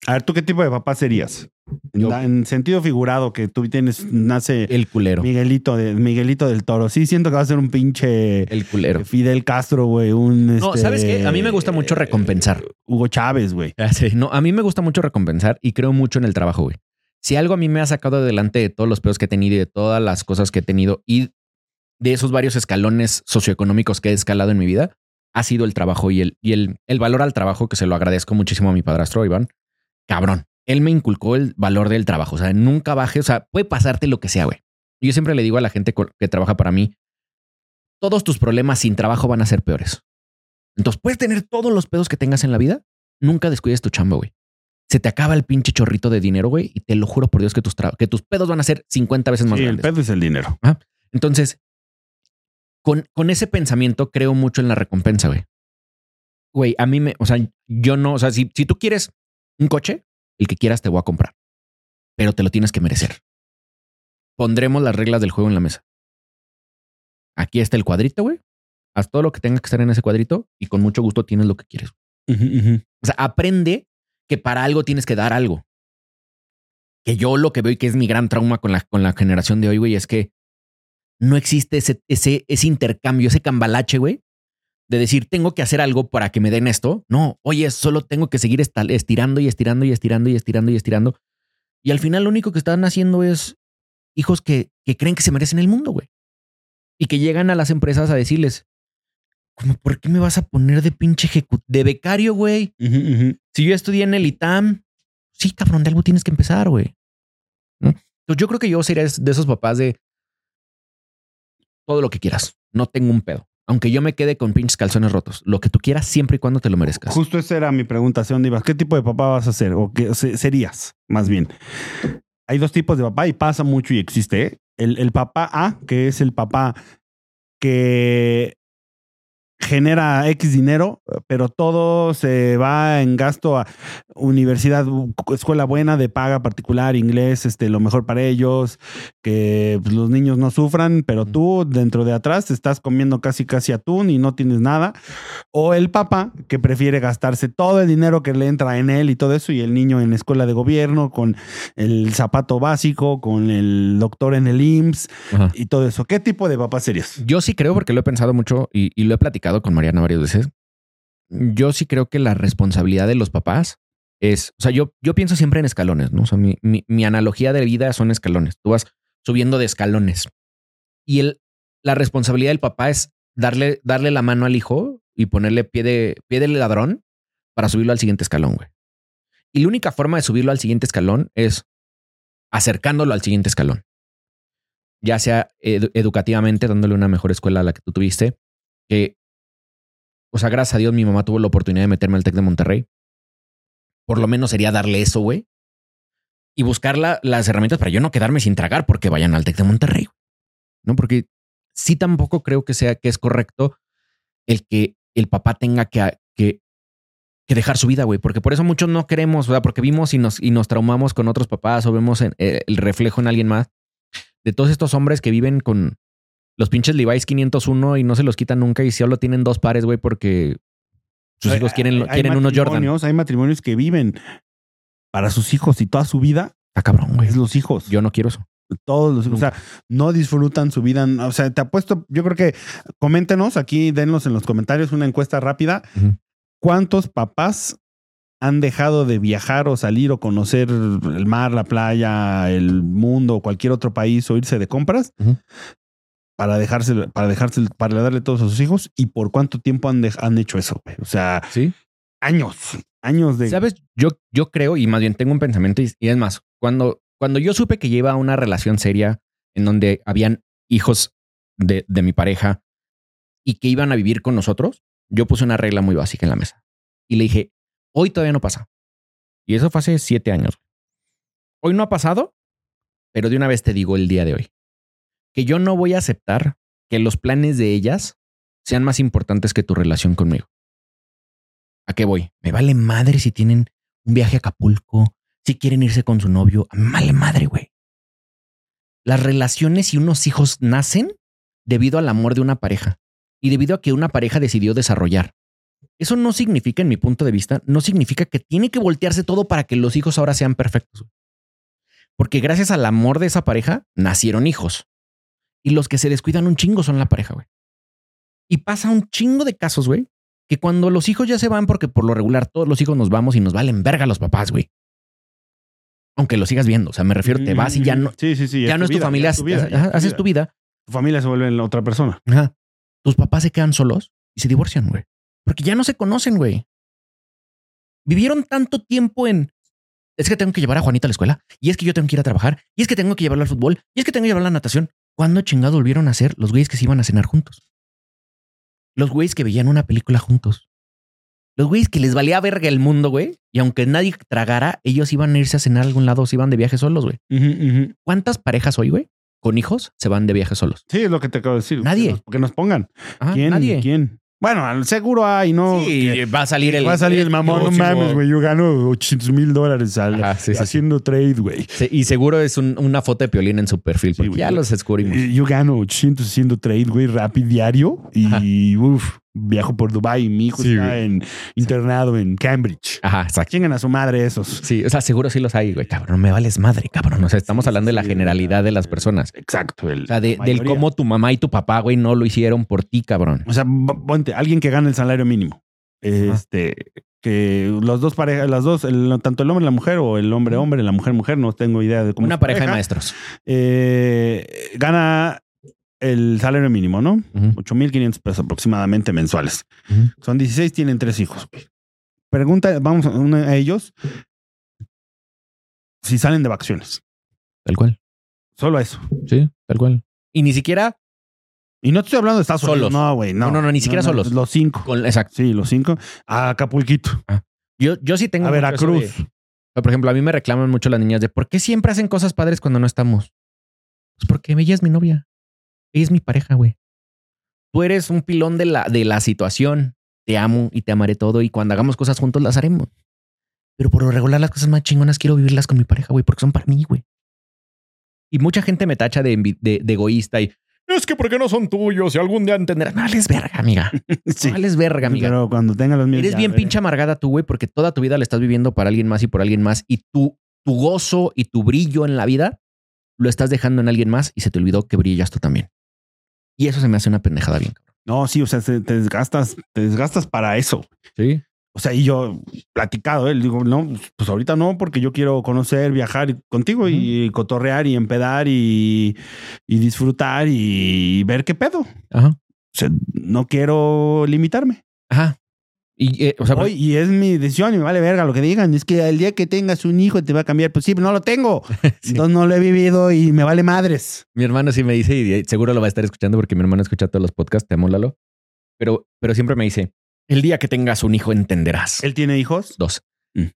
A ver, ¿tú qué tipo de papá serías? En, Yo- la- en sentido figurado, que tú tienes, nace El culero. Miguelito, de, Miguelito del Toro. Sí, siento que va a ser un pinche El culero. Fidel Castro, güey. Un, No, este, ¿sabes qué? A mí me gusta mucho recompensar. Hugo Chávez, güey. Ah, sí. No, a mí me gusta mucho recompensar y creo mucho en el trabajo, güey. Si algo a mí me ha sacado adelante de todos los pedos que he tenido y de todas las cosas que he tenido y de esos varios escalones socioeconómicos que he escalado en mi vida, ha sido el trabajo y el, y el, el valor al trabajo, que se lo agradezco muchísimo a mi padrastro, Iván. Cabrón. Él me inculcó el valor del trabajo. O sea, nunca baje. O sea, puede pasarte lo que sea, güey. Yo siempre le digo a la gente que trabaja para mí, todos tus problemas sin trabajo van a ser peores. Entonces, puedes tener todos los pedos que tengas en la vida, nunca descuides tu chamba, güey. Se te acaba el pinche chorrito de dinero, güey, y te lo juro por Dios que tus, que tus pedos van a ser 50 veces más Sí, el grandes. pedo es el dinero. Entonces, con, con ese pensamiento creo mucho en la recompensa, güey. Güey, a mí me, o sea, yo no, o sea, si, si tú quieres un coche, el que quieras te voy a comprar, pero te lo tienes que merecer. Pondremos las reglas del juego en la mesa. Aquí está el cuadrito, güey. Haz todo lo que tenga que estar en ese cuadrito y con mucho gusto tienes lo que quieres. O sea, aprende que para algo tienes que dar algo. Que yo lo que veo y que es mi gran trauma con la, con la generación de hoy, güey, es que no existe ese, ese, ese intercambio, ese cambalache, güey, de decir, tengo que hacer algo para que me den esto. No, oye, solo tengo que seguir estirando y estirando y estirando y estirando y estirando. Y al final lo único que están haciendo es hijos que, que creen que se merecen el mundo, güey. Y que llegan a las empresas a decirles, Como, ¿por qué me vas a poner de pinche de becario, güey? Si yo estudié en el ITAM, sí, cabrón, de algo tienes que empezar, güey. ¿No? Entonces yo creo que yo sería de esos papás de todo lo que quieras. No tengo un pedo. Aunque yo me quede con pinches calzones rotos. Lo que tú quieras siempre y cuando te lo merezcas. Justo esa era mi pregunta, ¿hacia dónde ibas? ¿Qué tipo de papá vas a ser? ¿O qué se- serías, más bien? Hay dos tipos de papá y pasa mucho y existe. ¿eh? El, el papá A, que es el papá que genera X dinero, pero todo se va en gasto a universidad, escuela buena de paga particular, inglés, este, lo mejor para ellos, que pues, los niños no sufran, pero tú dentro de atrás te estás comiendo casi casi atún y no tienes nada. O el papá que prefiere gastarse todo el dinero que le entra en él y todo eso, y el niño en la escuela de gobierno, con el zapato básico, con el doctor en el IMSS Ajá. y todo eso. ¿Qué tipo de papá serías? Yo sí creo, porque lo he pensado mucho y, y lo he platicado con Mariana varias veces. Yo sí creo que la responsabilidad de los papás es, o sea, yo, yo pienso siempre en escalones, ¿no? O sea, mi, mi- analogía de vida son escalones. Tú vas subiendo de escalones. Y el, la responsabilidad del papá es darle, darle la mano al hijo y ponerle pie de, pie del ladrón para subirlo al siguiente escalón, güey. Y la única forma de subirlo al siguiente escalón es acercándolo al siguiente escalón. Ya sea edu- educativamente, dándole una mejor escuela a la que tú tuviste, que, o sea, gracias a Dios mi mamá tuvo la oportunidad de meterme al TEC de Monterrey. Por lo menos sería darle eso, güey. Y buscar la- las herramientas para yo no quedarme sin tragar porque vayan al TEC de Monterrey. ¿No? Porque sí tampoco creo que sea que es correcto el que el papá tenga que, que, dejar su vida, güey. Porque por eso muchos no queremos, ¿verdad? Porque vimos y nos, y nos traumamos con otros papás o vemos eh, el reflejo en alguien más. De todos estos hombres que viven con los pinches Levi's 501 y no se los quitan nunca y solo tienen dos pares, güey, porque sus hijos quieren, Hay- hay unos Jordan. Hay matrimonios que viven para sus hijos y toda su vida Está cabrón, güey. es los hijos. Yo no quiero eso. Todos los, o sea, no disfrutan su vida. O sea, te apuesto, yo creo que coméntenos aquí, denos en los comentarios una encuesta rápida. ¿Cuántos papás han dejado de viajar o salir o conocer el mar, la playa, el mundo, cualquier otro país o irse de compras. Para dejarse, para dejarse, para darle todos a sus hijos? ¿Y por cuánto tiempo han, han hecho eso? güey? O sea, Sí. años, años de. ¿Sabes? Yo, yo creo, y más bien tengo un pensamiento, y, y es más, cuando, cuando yo supe que lleva una relación seria en donde habían hijos de, de mi pareja y que iban a vivir con nosotros, yo puse una regla muy básica en la mesa. Y le dije, hoy todavía no pasa. Y eso fue hace siete años. Hoy no ha pasado, pero de una vez te digo el día de hoy, que yo no voy a aceptar que los planes de ellas sean más importantes que tu relación conmigo. ¿A qué voy? Me vale madre si tienen un viaje a Acapulco, si quieren irse con su novio. A mí vale madre, güey. Las relaciones y unos hijos nacen debido al amor de una pareja y debido a que una pareja decidió desarrollar. Eso no significa, en mi punto de vista, no significa que tiene que voltearse todo para que los hijos ahora sean perfectos. Porque gracias al amor de esa pareja nacieron hijos. Y los que se descuidan un chingo son la pareja, güey. Y pasa un chingo de casos, güey, que cuando los hijos ya se van, porque por lo regular todos los hijos nos vamos y nos valen verga los papás, güey. Aunque lo sigas viendo. O sea, me refiero, te vas y ya no, Sí, sí, sí. ya no es tu vida, familia. ya tu vida, ya haces vida. tu vida. Tu familia se vuelve la otra persona. Ajá. Tus papás se quedan solos y se divorcian, güey. Porque ya no se conocen, güey. Vivieron tanto tiempo en. Es que tengo que llevar a Juanita a la escuela. Y es que yo tengo que ir a trabajar. Y es que tengo que llevarlo al fútbol. Y es que tengo que llevarlo a la natación. ¿Cuándo chingado volvieron a ser los güeyes que se iban a cenar juntos? Los güeyes que veían una película juntos. Los güeyes que les valía verga el mundo, güey. Y aunque nadie tragara, ellos iban a irse a cenar a algún lado, se iban de viaje solos, güey. ¿Cuántas parejas hoy, güey, con hijos se van de viaje solos? Sí, es lo que te acabo de decir. Nadie. Que nos, que nos pongan. Ajá, ¿Quién? Nadie. ¿Quién? Bueno, al seguro hay, ¿no? Sí, Que va a salir el. va a salir el mamón. No mames, güey. Yo gano 800 mil dólares sí, haciendo trade, güey. Y seguro es un- una foto de Piolín en su perfil, porque güey. ya los descubrimos. Eh, Yo gano 800 haciendo trade, güey, rápido diario. Y uff, viajo por Dubai. Mi hijo Sí, está güey. en, internado en Cambridge. Ajá, exacto. Chingan a su madre esos. Sí, o sea, seguro sí los hay, güey. Cabrón, me vales madre, cabrón. O sea, estamos Sí, hablando de la generalidad de las personas. Exacto. el- O sea, de- del cómo tu mamá y tu papá, güey, no lo hicieron por ti, cabrón. O sea, ponte, alguien que gana el salario mínimo. Este, que los dos parejas, las dos, el- tanto el hombre y la mujer, o el hombre hombre, la mujer mujer, no tengo idea de cómo. Una es su pareja de maestros. eh, gana el salario mínimo, ¿no? Ujú. 8.500 pesos aproximadamente mensuales. Son 16, tienen tres hijos. Pregunta, vamos a, ellos si salen de vacaciones. Tal cual. Solo eso. Sí, tal cual. Y ni siquiera Y no te estoy hablando de Estados Solos. No, güey. No. No, no, no, ni siquiera solos. Los cinco. con. Exacto. Sí, los cinco. A Acapulquito. Yo, yo sí tengo. A Veracruz. de- por ejemplo, a mí me reclaman mucho las niñas de por qué siempre hacen cosas padres cuando no estamos. Pues porque ella es mi novia. Ella es mi pareja, güey. Tú eres un pilón de la, de la situación. Te amo y te amaré todo. Y cuando hagamos cosas juntos, las haremos. Pero por lo regular, las cosas más chingonas quiero vivirlas con mi pareja, güey, porque son para mí, güey. Y mucha gente me tacha de, envi- de, de egoísta y es que ¿por qué no son tuyos? Y algún día entenderás. No vales verga, amiga. Sí. No vales verga, amiga. Pero cuando tenga los míos. Eres bien pinche amargada tú, güey, porque toda tu vida la estás viviendo para alguien más y por alguien más. Y tu, tu gozo y tu brillo en la vida lo estás dejando en alguien más y se te olvidó que brillas tú también. Y eso se me hace una pendejada bien. No, sí, o sea, se- te desgastas, te desgastas para eso. Sí. O sea, y yo platicado, él digo, no, pues ahorita no, porque yo quiero conocer, viajar contigo y cotorrear y empedar y, y disfrutar y ver qué pedo. O Ajá. sea, no quiero limitarme. Ajá. Y, eh, o sea, Hoy, y es mi decisión y me vale verga lo que digan. Es que el día que tengas un hijo te va a cambiar. Pues sí, pero no lo tengo. Sí. Entonces no lo he vivido y me vale madres. mi hermano sí me dice, y seguro lo va a estar escuchando porque mi hermano escucha todos los podcasts, te amo, Lalo. Pero, pero siempre me dice, el día que tengas un hijo entenderás. ¿Él tiene hijos? Dos. Mm.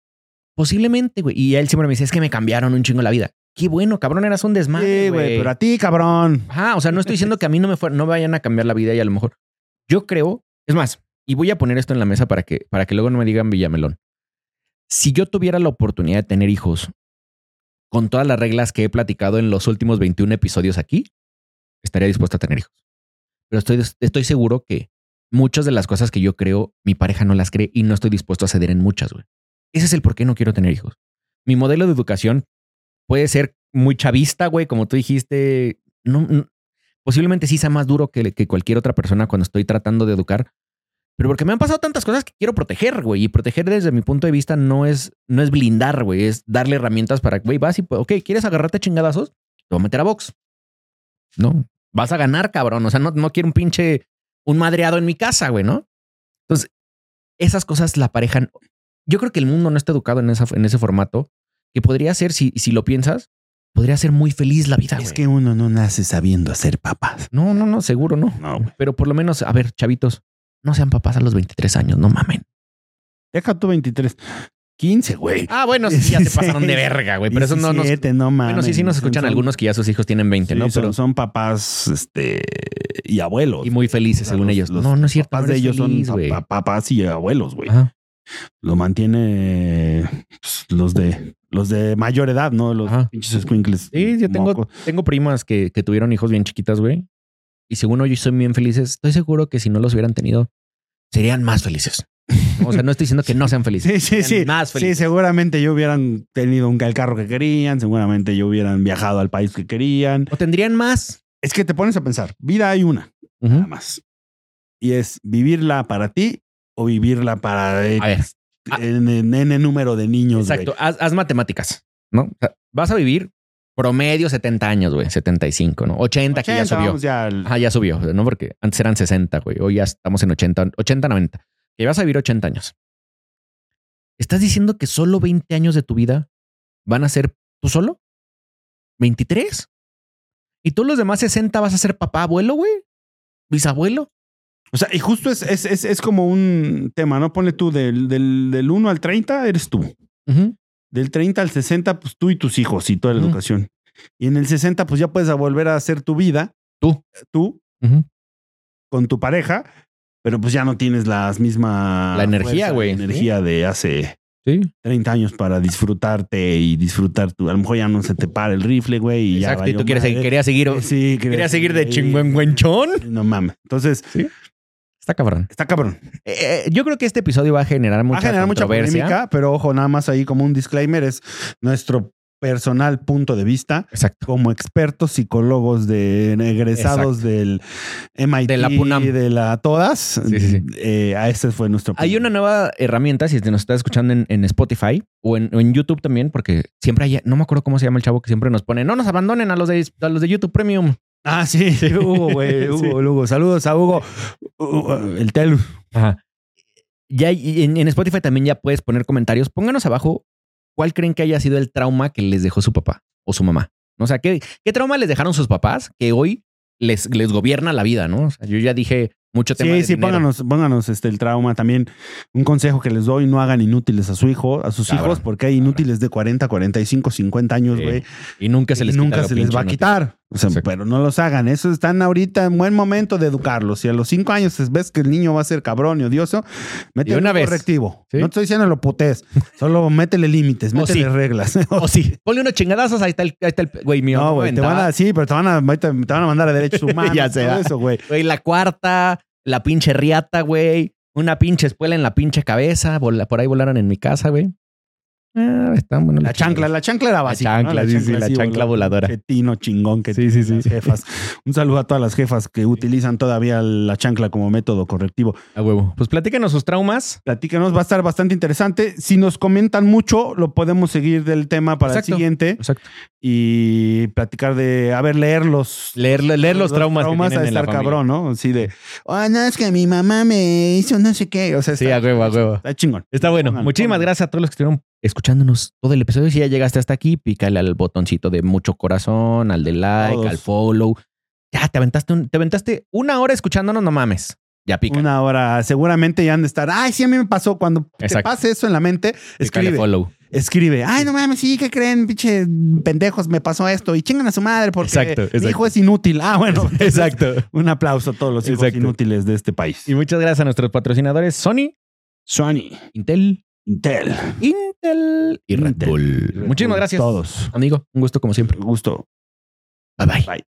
Posiblemente, güey. Y él siempre me dice, es que me cambiaron un chingo la vida. Qué bueno, cabrón, eras un desmadre, sí, güey, pero a ti, cabrón. Ajá, o sea, no estoy diciendo que a mí no me fuera, no vayan a cambiar la vida y a lo mejor yo creo, es más, y voy a poner esto en la mesa para que, para que luego no me digan Villamelón. Si yo tuviera la oportunidad de tener hijos con todas las reglas que he platicado en los últimos 21 episodios aquí, estaría dispuesto a tener hijos. Pero estoy, estoy seguro que muchas de las cosas que yo creo, mi pareja no las cree y no estoy dispuesto a ceder en muchas, güey. Ese es el por qué no quiero tener hijos. Mi modelo de educación puede ser muy chavista, güey, como tú dijiste. No, posiblemente sí sea más duro que, que cualquier otra persona cuando estoy tratando de educar. Pero porque me han pasado tantas cosas que quiero proteger, güey. Y proteger desde mi punto de vista no es, no es blindar, güey. Es darle herramientas para, güey, vas y, ok, ¿quieres agarrarte a chingadazos? Te voy a meter a box. No, vas a ganar, cabrón. O sea, no, no quiero un pinche, un madreado en mi casa, güey, ¿no? Entonces, esas cosas la pareja. Yo creo que el mundo no está educado en, esa, en ese formato, que podría ser, si, si lo piensas, podría ser muy feliz la vida. Es que uno no nace sabiendo hacer papás. No, no, no, seguro no. Pero por lo menos, a ver, chavitos, no sean papás a los 23 años, no mamen. Deja tú 23. 15, güey. Ah, bueno, sí, ya te pasaron de verga, güey. Pero eso no nos. 17, no mames. Bueno, sí, sí nos escuchan Son- algunos que ya sus hijos tienen 20, sí, ¿no? Pero. son papás este, y abuelos. Y muy felices, según los- ellos. los no, no es cierto. papás de ellos feliz, son güey. pa- pa- papás y abuelos, güey. Ajá. Lo mantiene pues, los de los de mayor edad, ¿no? Los Ajá. pinches squinkles. Sí, yo tengo, tengo primas que, que tuvieron hijos bien chiquitas, güey. Y según ellos son bien felices. Estoy seguro que si no los hubieran tenido, serían más felices. O sea, no estoy diciendo que no sean felices. Sí, sí, sí. Más Sí, felices. seguramente yo hubieran tenido un, el carro que querían, seguramente yo hubieran viajado al país que querían. O tendrían más. Es que te pones a pensar, vida hay una, nada más. Y es vivirla para ti o vivirla para eh, A ver, en, en- en el número de niños. exacto. Haz, haz matemáticas, ¿no? O sea, vas a vivir promedio 70 años, güey. 75, ¿no? 80, que ya 80, subió. ya al- Ajá, ya subió, ¿no? Porque antes eran 60, güey. Hoy ya estamos en 80, 80, 90. Que vas a vivir 80 años. ¿Estás diciendo que solo 20 años de tu vida van a ser tú solo? ¿23? ¿Y todos los demás 60 vas a ser papá, abuelo, güey? ¿Bisabuelo? O sea, y justo es, es, es, es como un tema, ¿no? Ponle tú del, del, del 1 al 30 eres tú. Ujú. Del 30 al 60, pues tú y tus hijos y toda la educación. Y en el 60, pues ya puedes volver a hacer tu vida. Tú. Tú, Ujú. con tu pareja, pero pues ya no tienes las mismas... La energía, güey, energía de hace Sí. 30 años para disfrutarte y disfrutar tu... A lo mejor ya no se te para el rifle, güey. Y ya Exacto. Y tú quieres querías seguir, Eh, Sí, querías seguir de chingüengüenchón. No mames. Entonces, Está cabrón. está cabrón. Eh, eh, yo creo que este episodio va a generar mucha Va a generar mucha polémica, pero ojo, nada más ahí como un disclaimer, es nuestro personal punto de vista Exacto. como expertos psicólogos de egresados del MIT De la PUNAM. de la todas. Sí, sí, sí. Eh, a ese fue nuestro Hay una nueva herramienta, si te nos estás escuchando en, en Spotify o en, o en YouTube también, porque siempre hay, no me acuerdo cómo se llama el chavo que siempre nos pone, no nos abandonen a los de, a los de YouTube Premium. Ah, sí, sí, Hugo, güey. Hugo, Hugo. Saludos a Hugo. Hugo, el Telu. Ajá. Ya en, en Spotify también ya puedes poner comentarios. Pónganos abajo cuál creen que haya sido el trauma que les dejó su papá o su mamá. O sea, ¿qué, qué trauma les dejaron sus papás que hoy les, les gobierna la vida, ¿no? O sea, yo ya dije mucho tema Sí, de sí, dinero. pónganos, pónganos este, el trauma también. Un consejo que les doy, no hagan inútiles a su hijo, a sus Cabrón, hijos, porque hay inútiles de 40, 45, 50 años, Sí. güey. Y nunca se y les nunca quita lo se les va a quitar. O sea, pero no los hagan. Eso están ahorita en buen momento de educarlos. Si a los cinco años ves que el niño va a ser cabrón y odioso, métele una un correctivo. ¿Sí? No te estoy diciendo lo putés. Solo métele límites, métele sí. reglas. O sí, ponle unos chingadazos, ahí está el, ahí está el güey mío. no, güey, te van a, sí, pero te van a, te van a mandar a derechos humanos. Ya sé, todo ¿verdad? eso, güey. Güey, la cuarta, la pinche riata, güey. Una pinche espuela en la pinche cabeza. por ahí volaron en mi casa, güey. Ah, están buenos La los chancla, la chancla era básica. chancla, ¿no? sí, sí, la chancla voladora. Qué tino chingón que Sí, sí, sí. las jefas. Un saludo a todas las jefas que utilizan todavía la chancla como método correctivo. A huevo. Pues platícanos sus traumas. Platícanos, va a estar bastante interesante. Si nos comentan mucho, lo podemos seguir del tema para Exacto. el siguiente Exacto. y platicar de, a ver, leer los, Leer, leer los, traumas, que a en la estar familia. cabrón, ¿no? Así de, oh, no, es que mi mamá me hizo no sé qué. O sea, Sí, está, a huevo, a huevo. está chingón. Está bueno. Muchísimas gracias a todos los que estuvieron escuchándonos todo el episodio. Si ya llegaste hasta aquí, pícale al botoncito de mucho corazón, al de like, Todos. al follow. Ya te aventaste, un- te aventaste una hora escuchándonos, no mames. Ya pica. Una hora, seguramente ya han de estar. Ay, sí, a mí me pasó. Cuando te Exacto. pase eso en la mente, Pícale escribe. follow. Escribe. Ay, no mames, sí, ¿qué creen? Pinche pendejos, me pasó esto. Y chingan a su madre porque Exacto, mi exacto. hijo es inútil. Ah, bueno. Exacto. Un aplauso a todos los hijos Exacto. inútiles de este país. Y muchas gracias a nuestros patrocinadores Sony, Sony, Intel, Intel, Intel y Red Intel. Bull. Muchísimas gracias. Todos. Amigo, un gusto como siempre. Gusto. Bye bye. Bye.